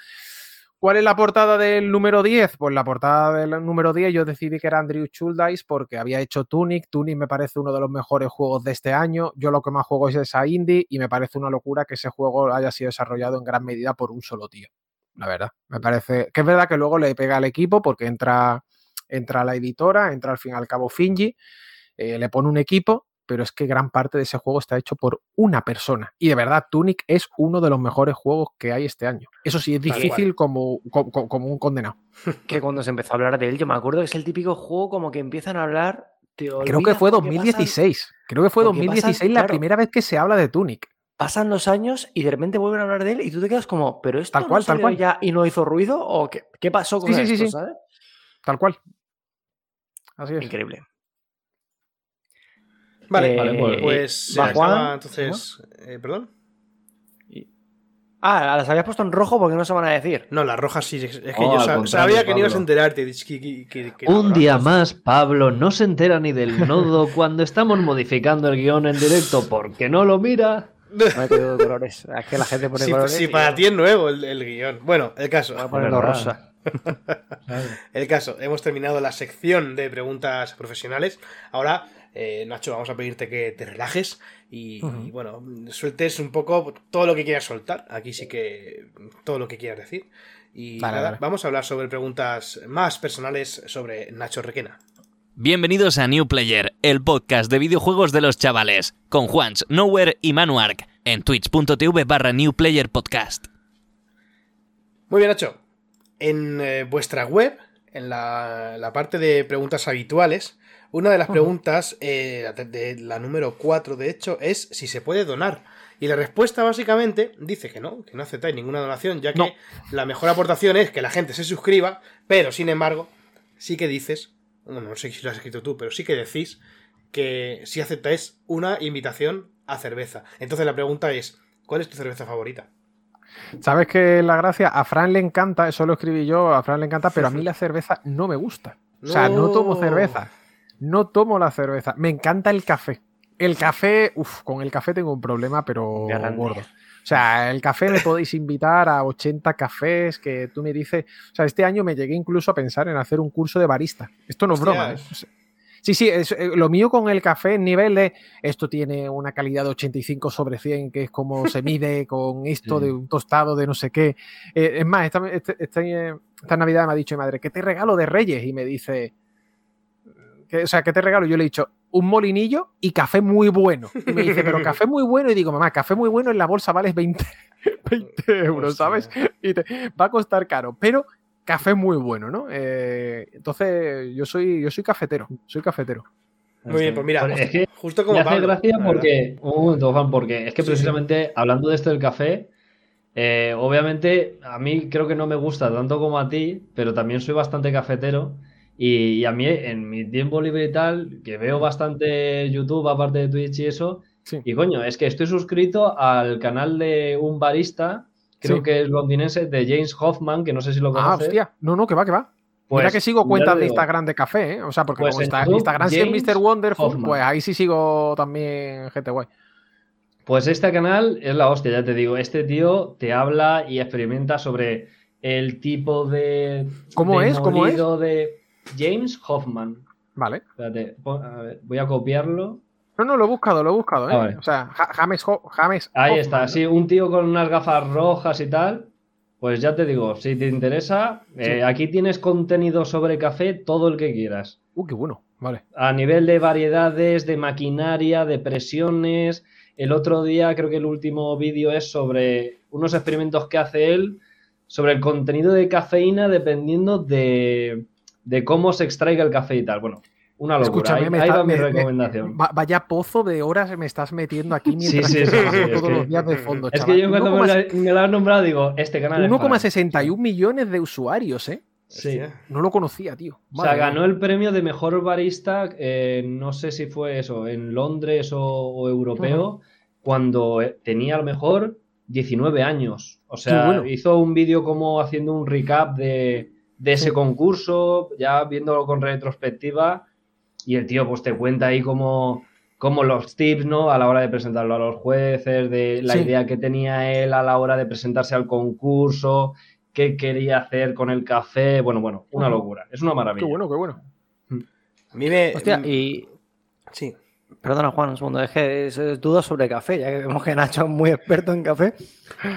¿Cuál es la portada del número 10? Pues la portada del número 10 yo decidí que era Andrew Schuldice porque había hecho Tunic. Tunic me parece uno de los mejores juegos de este año. Yo lo que más juego es esa indie y me parece una locura que ese juego haya sido desarrollado en gran medida por un solo tío. La verdad. Me parece que es verdad que luego le pega al equipo porque entra, entra la editora, entra al fin y al cabo Finji, eh, le pone un equipo, pero es que gran parte de ese juego está hecho por una persona. Y de verdad, Tunic es uno de los mejores juegos que hay este año. Eso sí, es difícil como, como, como un condenado. [laughs] Que cuando se empezó a hablar de él, yo me acuerdo que es el típico juego como que empiezan a hablar. Creo que fue porque pasan- 2016. Creo que fue porque 2016 pasan- la claro. primera vez que se habla de Tunic. Pasan los años y de repente vuelven a hablar de él y tú te quedas como, ¿pero esto Tal cual, no tal cual. ya y no hizo ruido? ¿O qué, qué pasó con Sí, sí, sí, esto, sí. sabes? Tal cual. Así es. Increíble. Vale, Eh, Vale, pues- pues va ya estaba, Juan, entonces, eh, ¿perdón? Ah, las habías puesto en rojo porque no se van a decir. No, las rojas sí, es que No, yo sabía que no ibas a enterarte. de que- que- que- que las Un día rojas- más, Pablo no se entera ni del nodo [laughs] cuando estamos modificando el guion en directo porque no lo mira. No de colores. Es que la gente pone [laughs] Sí, colores. sí, y para yo ti es nuevo el, el guion. Bueno, el caso. voy a ponerlo rosa. El caso, hemos terminado la sección de preguntas profesionales. Ahora, eh, Nacho, vamos a pedirte que te relajes y, bueno, sueltes un poco todo lo que quieras soltar. Aquí sí que todo lo que quieras decir. Y Vale, nada, vale. vamos a hablar sobre preguntas más personales sobre Nacho Requena. Bienvenidos a New Player, el podcast de videojuegos de los chavales, con Juans, Nowhere y Manuark, en twitch.tv barra New Player Podcast. Muy bien, Nacho. En eh, vuestra web, en la, la parte de preguntas habituales, una de las preguntas, eh, la de, la número 4 de hecho, es si se puede donar. Y la respuesta básicamente dice que no, que no aceptáis ninguna donación, ya que No. la mejor aportación es que la gente se suscriba, pero sin embargo, sí que dices, bueno, no sé si lo has escrito tú, pero sí que decís que sí aceptáis una invitación a cerveza. Entonces la pregunta es, ¿cuál es tu cerveza favorita? ¿Sabes que la gracia? A Fran le encanta, eso lo escribí yo, a Fran le encanta, pero a mí [laughs] la cerveza no me gusta. O sea, no tomo cerveza. No tomo la cerveza. Me encanta el café. El café, uff, con el café tengo un problema, pero Grande. gordo. O sea, el café me podéis invitar a 80 cafés que tú me dices. O sea, este año me llegué incluso a pensar en hacer un curso de barista. Esto no es broma. ¿eh? Sí, sí, es, eh, lo mío con el café en nivel de esto tiene una calidad de 85 sobre 100, que es como se [laughs] mide con esto de un tostado de no sé qué. Eh, es más, esta, este- este- esta Navidad me ha dicho mi madre, ¿qué te regalo de Reyes? Y me dice, que, o sea, ¿qué te regalo? Yo le he dicho, un molinillo y café muy bueno. Y me dice, pero café muy bueno. Y digo, mamá, café muy bueno en la bolsa vale 20, 20 euros, ¿sabes? Y te, va a costar caro, pero café muy bueno, ¿no? Eh, entonces, yo soy, yo soy cafetero, soy cafetero. Muy bien, pues mira, Pues es que justo como me hace Pablo, gracia porque. Un momento, Juan, porque es que Sí, sí. precisamente hablando de esto del café, eh, obviamente a mí creo que no me gusta tanto como a ti, pero también soy bastante cafetero. Y, y a mí, en mi tiempo libre y tal, que veo bastante YouTube, aparte de Twitch y eso, Sí. y coño, es que estoy suscrito al canal de un barista, creo Sí. que es londinense, de James Hoffman, que no sé si lo Ah, conoces. hostia. No, no, que va, que va. Pues, Mira que sigo cuentas de Instagram de café, ¿eh? O sea, porque Pues como está, Instagram sí es Mr. Wonderful, Hoffman. pues ahí sí sigo también gente guay. Pues este canal es la hostia, ya te digo. Este tío te habla y experimenta sobre el tipo de. ¿Cómo de es? ¿Cómo es? de James Hoffman. Vale. Espérate, a ver, voy a copiarlo. No, no, lo he buscado, lo he buscado, ¿eh? Vale. O sea, Ja- James, Ho- James Ahí Hoffman, está, ¿no? sí, un tío con unas gafas rojas y tal. Pues ya te digo, si te interesa, eh, aquí tienes contenido sobre café, todo el que quieras. Uh, qué bueno. Vale. A nivel de variedades, de maquinaria, de presiones. El otro día, creo que el último vídeo es sobre unos experimentos que hace él sobre el contenido de cafeína dependiendo de, de cómo se extraiga el café y tal. Bueno, una locura. Escúchame, ahí me ahí está- va mi me- me- recomendación. va- vaya pozo de horas me estás metiendo aquí mientras sí, que sí, sí, trabajo es todos que- los días de fondo, Es chaval. que yo cuando me 1,6 lo, me has nombrado digo, este canal es para mí. 1,61 millones de usuarios, ¿eh? Sí. No lo conocía, tío. O sea, ganó el premio de mejor barista, eh, no sé si fue eso, en Londres o, o europeo, cuando eh, tenía a lo mejor 19 años. O sea, bueno. hizo un vídeo como haciendo un recap de, de ese Sí. concurso, ya viéndolo con retrospectiva, y el tío pues te cuenta ahí como, como los tips, ¿no? A la hora de presentarlo a los jueces, de la Sí. idea que tenía él a la hora de presentarse al concurso, qué quería hacer con el café, bueno, bueno, una locura, es una maravilla. Qué bueno, qué bueno. A mí me. Hostia, mm, y Sí. Perdona, Juan, un segundo. Es que es, es duda sobre café, ya que vemos que Nacho es muy experto en café.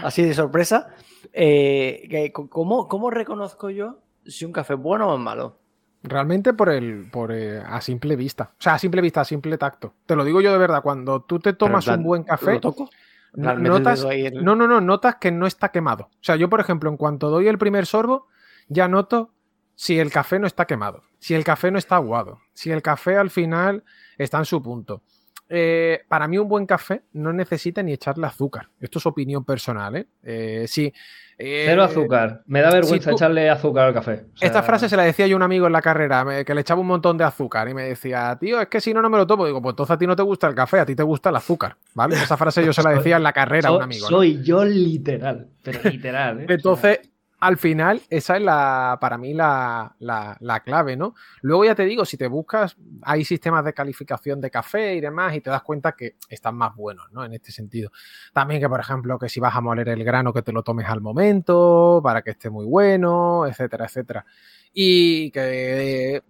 Así de sorpresa. Eh, ¿cómo, ¿Cómo reconozco yo si un café es bueno o es malo? Realmente por el, por eh, a simple vista. O sea, a simple vista, a simple tacto. Te lo digo yo de verdad, cuando tú te tomas plan, un buen café, ¿Lo toco? En no- plan, meto el notas, no, no, no, notas que no está quemado. O sea, yo, por ejemplo, en cuanto doy el primer sorbo, ya noto si el café no está quemado, si el café no está aguado, si el café al final está en su punto. Eh, para mí un buen café no necesita ni echarle azúcar. Esto es opinión personal, ¿eh? Eh, sí. eh, Cero azúcar. Me da vergüenza tú- echarle azúcar al café. O sea, Esta frase se la decía yo a un amigo en la carrera, me- que le echaba un montón de azúcar y me decía, tío, es que si no, no me lo tomo. Digo, pues entonces a ti no te gusta el café, a ti te gusta el azúcar, ¿vale? Esa frase yo se la [laughs] decía en la carrera a un amigo. ¿no? Soy yo literal, pero literal. ¿eh? Entonces, al final, esa es la, para mí la, la- la clave, ¿no? Luego ya te digo, si te buscas, hay sistemas de calificación de café y demás, y te das cuenta que están más buenos, ¿no? En este sentido. También que, por ejemplo, que si vas a moler el grano, que te lo tomes al momento, para que esté muy bueno, etcétera, etcétera. Y que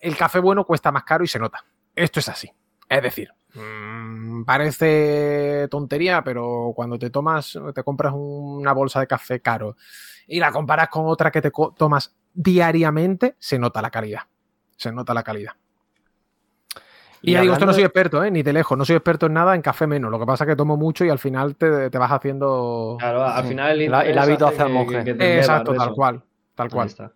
el café bueno cuesta más caro y se nota. Esto es así. Es decir, mm, parece tontería, pero cuando te tomas, te compras una bolsa de café caro y la comparas con otra que te tomas diariamente, se nota la calidad. Se nota la calidad. Y, ya digo, esto no soy experto, ¿eh? ni de lejos, no soy experto en nada, en café menos. Lo que pasa es que tomo mucho y al final te, te vas haciendo. Claro, al final el, hábito hace hace al monje. Exacto, tal cual. Tal Ahí cual. está.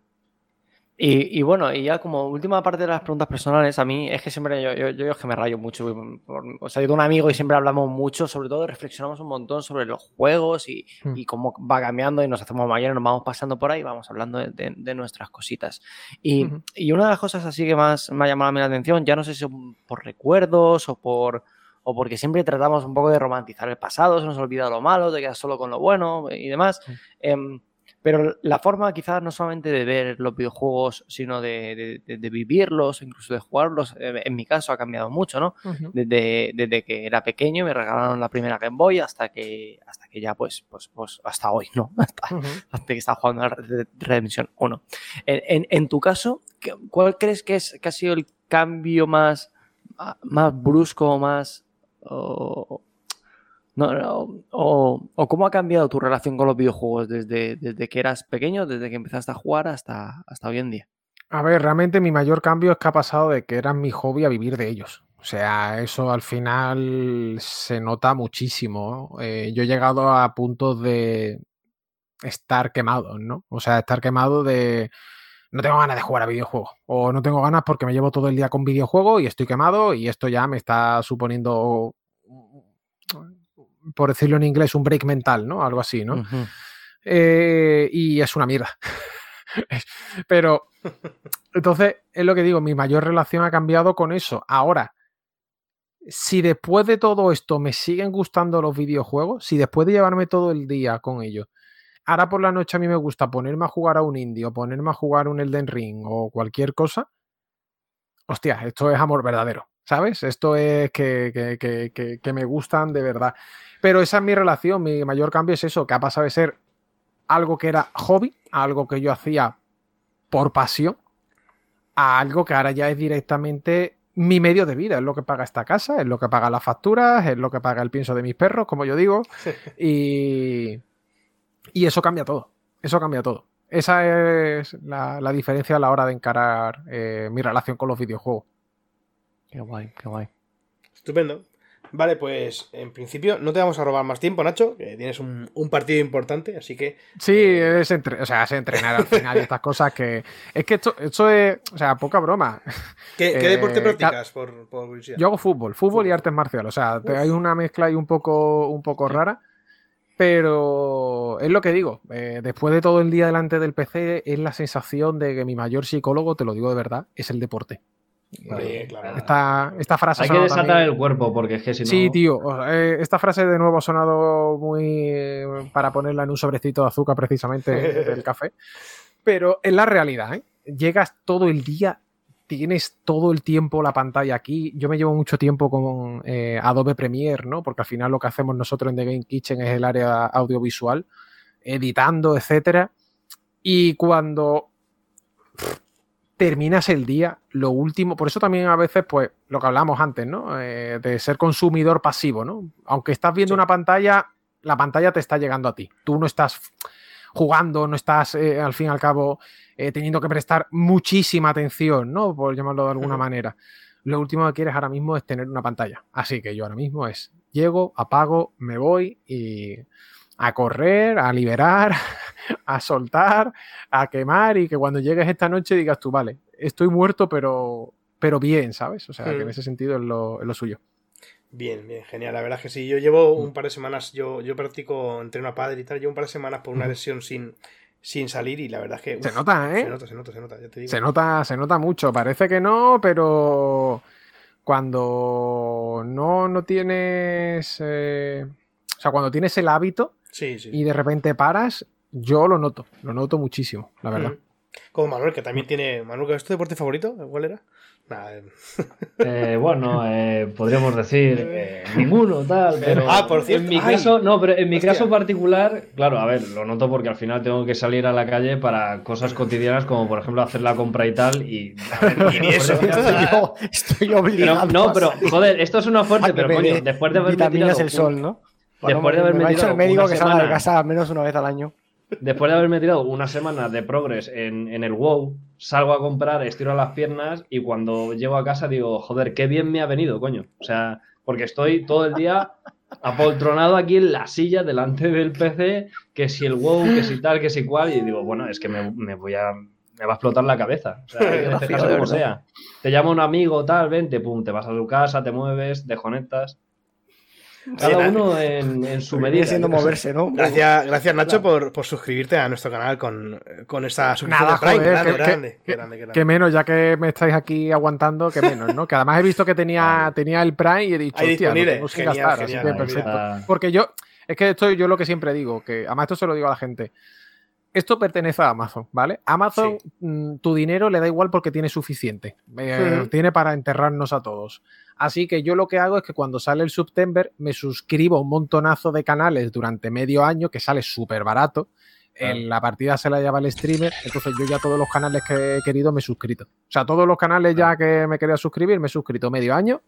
Y, y bueno, y ya como última parte de las preguntas personales, a mí es que siempre yo, yo, yo es que me rayo mucho. por- o sea, yo tengo un amigo y siempre hablamos mucho, sobre todo reflexionamos un montón sobre los juegos y, Hmm. y cómo va cambiando y nos hacemos mayores, nos vamos pasando por ahí, vamos hablando de, de- de nuestras cositas. Y, Ujú. y una de las cosas así que más me ha llamado la atención, ya no sé si por recuerdos o por o porque siempre tratamos un poco de romantizar el pasado, se nos olvida lo malo, te quedas solo con lo bueno y demás. Sí. Em, pero la forma quizás no solamente de ver los videojuegos, sino de, de- vivirlos, incluso de jugarlos, eh, en mi caso ha cambiado mucho, ¿no? Desde, desde que era pequeño me regalaron la primera Game Boy hasta que, hasta que ya pues, pues, pues hasta hoy, ¿no? [laughs] Hasta, que estaba jugando a Red Dead Redemption 1. En, en- en tu caso, ¿qué- ¿cuál crees que, es, que ha sido el cambio más, más brusco, más... no, no, o, o cómo ha cambiado tu relación con los videojuegos desde, desde que eras pequeño, desde que empezaste a jugar hasta, hasta hoy en día? A ver, realmente mi mayor cambio es que ha pasado de que eran mi hobby a vivir de ellos. O sea, eso al final se nota muchísimo. Eh, yo he llegado a puntos de estar quemado, ¿no? O sea, estar quemado de no tengo ganas de jugar a videojuegos o no tengo ganas porque me llevo todo el día con videojuegos y estoy quemado y esto ya me está suponiendo, por decirlo en inglés, un break mental, ¿no? Algo así, ¿no? Eh, y es una mierda. [laughs] Pero, entonces, es lo que digo, mi mayor relación ha cambiado con eso. Ahora, si después de todo esto me siguen gustando los videojuegos, si después de llevarme todo el día con ellos, ahora por la noche a mí me gusta ponerme a jugar a un indie o ponerme a jugar un Elden Ring o cualquier cosa, hostia, esto es amor verdadero, ¿sabes? Esto es que, que, que, me gustan de verdad. Pero esa es mi relación, mi mayor cambio es eso, que ha pasado de ser algo que era hobby, algo que yo hacía por pasión, a algo que ahora ya es directamente mi medio de vida, es lo que paga esta casa, es lo que paga las facturas, es lo que paga el pienso de mis perros, como yo digo, y, y eso cambia todo, eso cambia todo. Esa es la, la diferencia a la hora de encarar eh, mi relación con los videojuegos. Qué guay, qué guay. Estupendo. Vale, pues en principio no te vamos a robar más tiempo, Nacho, que tienes un, un partido importante, así que Sí, es, entre- o sea, es entrenar al final y estas cosas que... Es que esto, esto es, o sea, poca broma. ¿qué, qué Eh, deporte ca- practicas? Por, por curiosidad. Yo hago fútbol, fútbol y artes marciales. O sea, te- hay una mezcla ahí un poco, un poco rara. Pero es lo que digo. eh, después de todo el día delante del PC, es la sensación de que mi mayor psicólogo, te lo digo de verdad, es el deporte. Claro. Esta, esta frase. ha Hay que desatar también- el cuerpo porque es que si no. Sí, tío. eh, esta frase de nuevo ha sonado muy eh, para ponerla en un sobrecito de azúcar precisamente [laughs] del café. Pero es la realidad, ¿eh? Llegas todo el día, tienes todo el tiempo la pantalla aquí. Yo me llevo mucho tiempo con eh, Adobe Premiere, ¿no? Porque al final lo que hacemos nosotros en The Game Kitchen es el área audiovisual, editando, etcétera. Y cuando terminas el día, lo último, por eso también a veces, pues, lo que hablamos antes, ¿no? Eh, de ser consumidor pasivo, ¿no? Aunque estás viendo Sí. una pantalla, la pantalla te está llegando a ti. Tú no estás jugando, no estás, eh, al fin y al cabo, eh, teniendo que prestar muchísima atención, ¿no? Por llamarlo de alguna manera. Lo último que quieres ahora mismo es tener una pantalla. Así que yo ahora mismo es, llego, apago, me voy y a correr, a liberar, [laughs] a soltar, a quemar y que cuando llegues esta noche digas tú, vale, estoy muerto, pero, pero bien, ¿sabes? O sea, que en Mm. ese sentido es lo, es lo suyo. Bien, bien, genial. La verdad es que sí. Yo llevo un par de semanas, yo, yo practico entreno a padre y tal, llevo un par de semanas por una Ujú. lesión sin, sin salir y la verdad es que... Se nota, ¿eh? Se nota, se nota, se nota, ya te digo. Se nota, se nota mucho. Parece que no, pero cuando no, no tienes. eh, o sea, cuando tienes el hábito Sí, sí. y de repente paras, yo lo noto. Lo noto muchísimo, la verdad. Mm. Como Manuel, que también tiene... Manuel, ¿es tu deporte favorito? ¿Cuál era? Eh, [laughs] Eh, bueno, eh, podríamos decir [laughs] eh, ninguno, tal, pero Ah, por cierto, en mi ay, caso, no, pero en mi hostia. caso particular, claro, a ver, lo noto porque al final tengo que salir a la calle para cosas cotidianas como por ejemplo hacer la compra y tal y a [laughs] ver, Y ni eso. Estoy, yo- estoy pero, obligado. no, pero joder, esto es una fuerte, pero coño, después de haberme tirado el sol, ¿no? Después de haberme me ha dicho tirado el médico una que salga de semana- casa al menos una vez al año. Después de haberme tirado una semana de progress en, en el WoW, salgo a comprar, estiro las piernas y cuando llego a casa digo, joder, qué bien me ha venido, coño. O sea, porque estoy todo el día apoltronado aquí en la silla delante del PC, que si el WoW, que si tal, que si cual, y digo, bueno, es que me, me voy a... Me va a explotar la cabeza. O sea, hay que despejarse de como sea. Te llama un amigo, tal, vente, pum, te vas a tu casa, te mueves, desconectas. Cada uno en, en su medida. siendo moverse, ¿no? Gracias, gracias Nacho por, por suscribirte a nuestro canal con, con esta suscripción Nada, de Prime. joder, grande, que- grande, que- grande. Que menos, ya que me estáis aquí aguantando, que menos, ¿no? Que además he visto que tenía, tenía el Prime y he dicho, hostia, disponible. tengo sin Genial, gastar, genial, así que perfecto. Porque yo, es que esto yo lo que siempre digo, que además esto se lo digo a la gente. Esto pertenece a Amazon, ¿vale? Amazon, mm, tu dinero le da igual porque tiene suficiente. Eh. Tiene para enterrarnos a todos. Así que yo lo que hago es que cuando sale el September me suscribo a un montonazo de canales durante medio año, que sale súper barato. En la partida se la lleva el streamer, entonces yo ya todos los canales que he querido me he suscrito. O sea, todos los canales ya que me quería suscribir me he suscrito medio año.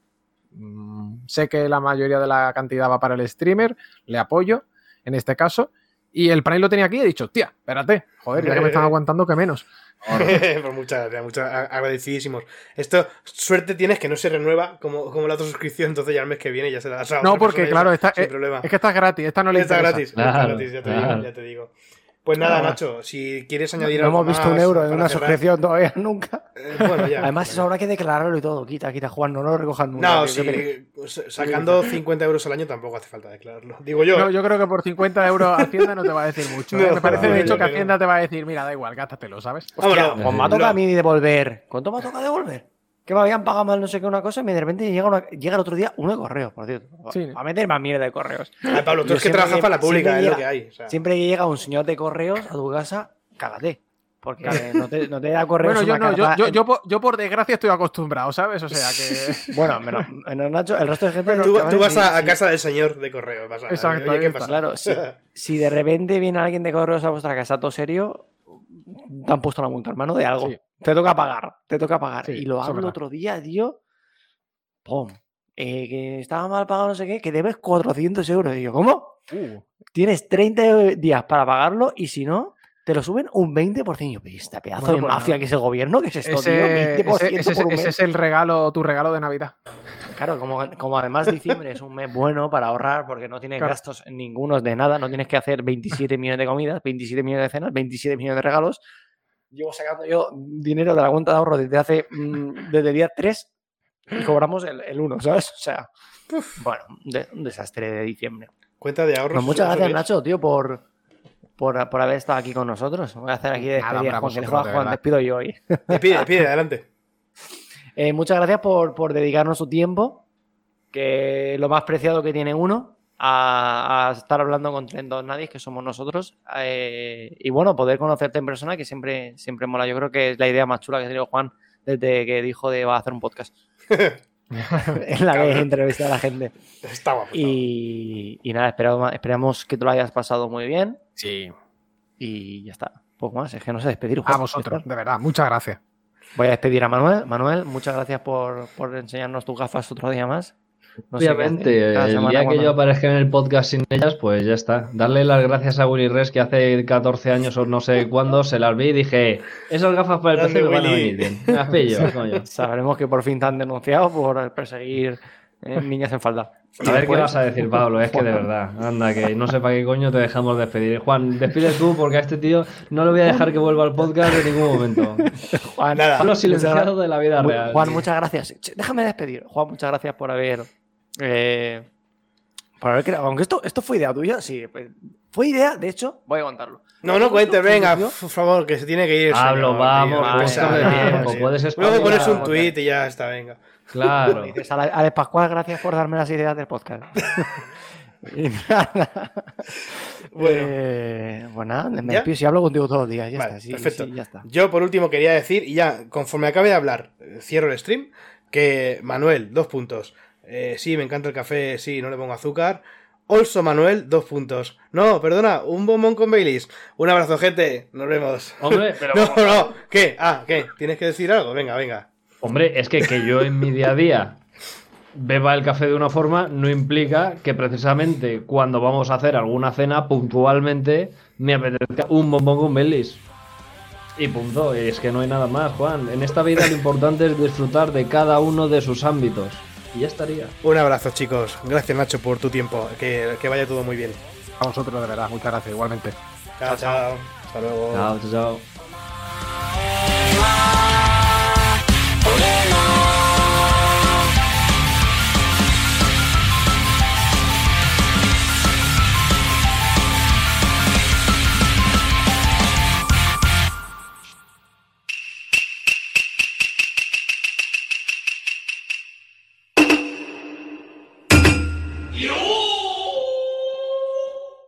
Mm, sé que la mayoría de la cantidad va para el streamer, le apoyo en este caso. Y el Prime lo tenía aquí y he dicho, tía, espérate, joder, ya que me [laughs] están aguantando, que menos. [laughs] pues muchas gracias, muchas agradecidísimos. Esto, suerte tienes que no se renueva como, como la otra suscripción, entonces ya el mes que viene ya se la das a No, porque claro, ya está, sin eh, problema. es que está gratis, esta no le está interesa. gratis, está Claro, gratis, ya te claro. digo, ya te digo. Pues nada, Nada. Nacho, si quieres añadir No algo hemos visto más un euro en una cerrar- suscripción todavía [laughs] nunca. Eh, bueno, ya. Además, eso habrá que declararlo y todo. Quita, quita, Juan, no lo recojan nunca. No, sí, que- pues, sacando 50 euros al año tampoco hace falta declararlo. Digo yo. No, yo creo que por 50 euros Hacienda no te va a decir mucho. ¿eh? No, Me parece, no, de hecho, que. Hacienda te va a decir, mira, da igual, gástatelo, ¿sabes? Vámonos. Hostia, pues me ha tocado a No. mí devolver. ¿Cuánto me ha tocado devolver? Que me habían pagado mal no sé qué una cosa y de repente llega, una- llega el otro día uno de correos, por cierto. Sí. A meter más mierda de correos. Ay, Pablo, tú Yo es que trabajas para la pública, siempre es lo que hay. o sea. Siempre que llega un señor de correos a tu casa, cágate. Porque no te, no te da correos. Bueno, yo una no, yo, carta yo, en- yo, por, yo por desgracia estoy acostumbrado, ¿sabes? O sea que. [laughs] Bueno, menos, menos Nacho, el resto de gente. Tú, tú vas a, casa del señor de correo. Vas a, Exacto, Oye, ¿qué pasa? Claro, si, [laughs] si de repente viene alguien de correos a vuestra casa todo serio, te han puesto la multa, hermano, de algo. Sí. Te toca pagar, te toca pagar. Sí, y lo hago el otro día, tío. ¡Pum! Eh, que estaba mal pagado, no sé qué, que debes 400 euros. Y yo, ¿cómo? Uh, Tienes 30 días para pagarlo y si no, te lo suben un 20%. Y yo, "Pero esta pedazo Bueno, de pues mafia que es el gobierno, que es esto, ese, tío? 20% ese- ese- por un ese es el regalo, tu regalo de Navidad. Claro, como, como además diciembre es un mes bueno para ahorrar porque no tienes Claro. gastos ningunos de nada, no tienes que hacer 27 millones de comidas, 27 millones de cenas, 27 millones de regalos. Llevo sacando yo dinero de la cuenta de ahorro desde hace mm, desde el día 3 y cobramos el, el 1, ¿sabes? O sea, bueno, de- un desastre de diciembre. Cuenta de ahorros. Pues muchas ¿eso gracias? Nacho, tío, por, por, por haber estado aquí con nosotros. Voy a hacer aquí de Nada, despedida, Juan, que despido yo hoy. Despide, despide, adelante. [laughs] Eh, muchas gracias por, por dedicarnos su tiempo, que es lo más preciado que tiene uno, a, a estar hablando con Tren Dos Nadie, que somos nosotros. eh, y bueno, poder conocerte en persona, que siempre, siempre mola. Yo creo que es la idea más chula que ha tenido Juan desde que dijo de va a hacer un podcast. [laughs] [laughs] en la que entrevista a la gente. Está guapo. está Y, y nada, esperamos, esperamos que te lo hayas pasado muy bien. Sí. Y ya está. Poco más, es que no sé despedir. Juan. A vosotros, de verdad, muchas gracias. Voy a despedir a Manuel. Manuel, muchas gracias por, por enseñarnos tus gafas otro día más. No. Obviamente, el semana día que yo aparezca en el podcast sin ellas, pues ya está. Darle las gracias a Willy Res, que hace 14 años o no sé cuándo se las vi y dije, esas gafas para el Grande, PC me van a venir bien. Me las pillo, [laughs] coño. Sabremos que por fin te han denunciado por perseguir eh, niñas en falda. A ver qué vas a decir, Pablo, es que de [laughs] verdad, anda, que no sé para qué coño te dejamos despedir. Juan, despide tú porque a este tío no le voy a dejar que vuelva al podcast en ningún momento. Juan, Nada. Pablo muchas silenciado de la vida real. Juan, muchas gracias. Déjame despedir. Juan, muchas gracias por haber. Eh, creado. Aunque esto, esto fue idea tuya, sí. pues, fue idea, de hecho, voy a contarlo. No, no esto venga, por favor, que se tiene que ir. señor, vamos, tío, vamos, tiempo, puedes Luego espabilar. pones un tuit y ya está, venga. Claro. [laughs] Dices, Ale- Alex Pascual, gracias por darme las ideas del podcast. [laughs] y nada. Bueno. Eh, pues nada, me despido si hablo contigo todos los días. Ya Vale, está, sí, perfecto. sí, ya está. Yo por último quería decir, y ya conforme acabe de hablar, eh, cierro el stream, que Manuel, dos puntos. Eh, sí, me encanta el café, sí, no le pongo azúcar. Also Manuel, dos puntos. No, perdona, un bombón con Baileys. Un abrazo, gente. Nos vemos. Hombre, [laughs] pero... No, no, ¿qué? Ah, ¿qué? ¿Tienes que decir algo? Venga, venga. Hombre, es que que yo en mi día a día beba el café de una forma no implica que precisamente cuando vamos a hacer alguna cena puntualmente me apetezca un bombón con Baileys. Y punto, es que no hay nada más, Juan. En esta vida lo importante es disfrutar de cada uno de sus ámbitos. Y ya estaría. Un abrazo, chicos. Gracias, Nacho, por tu tiempo. Que, que vaya todo muy bien. A vosotros, de verdad, muchas gracias, igualmente. Chao, chao. Hasta luego. Chao, chao, chao.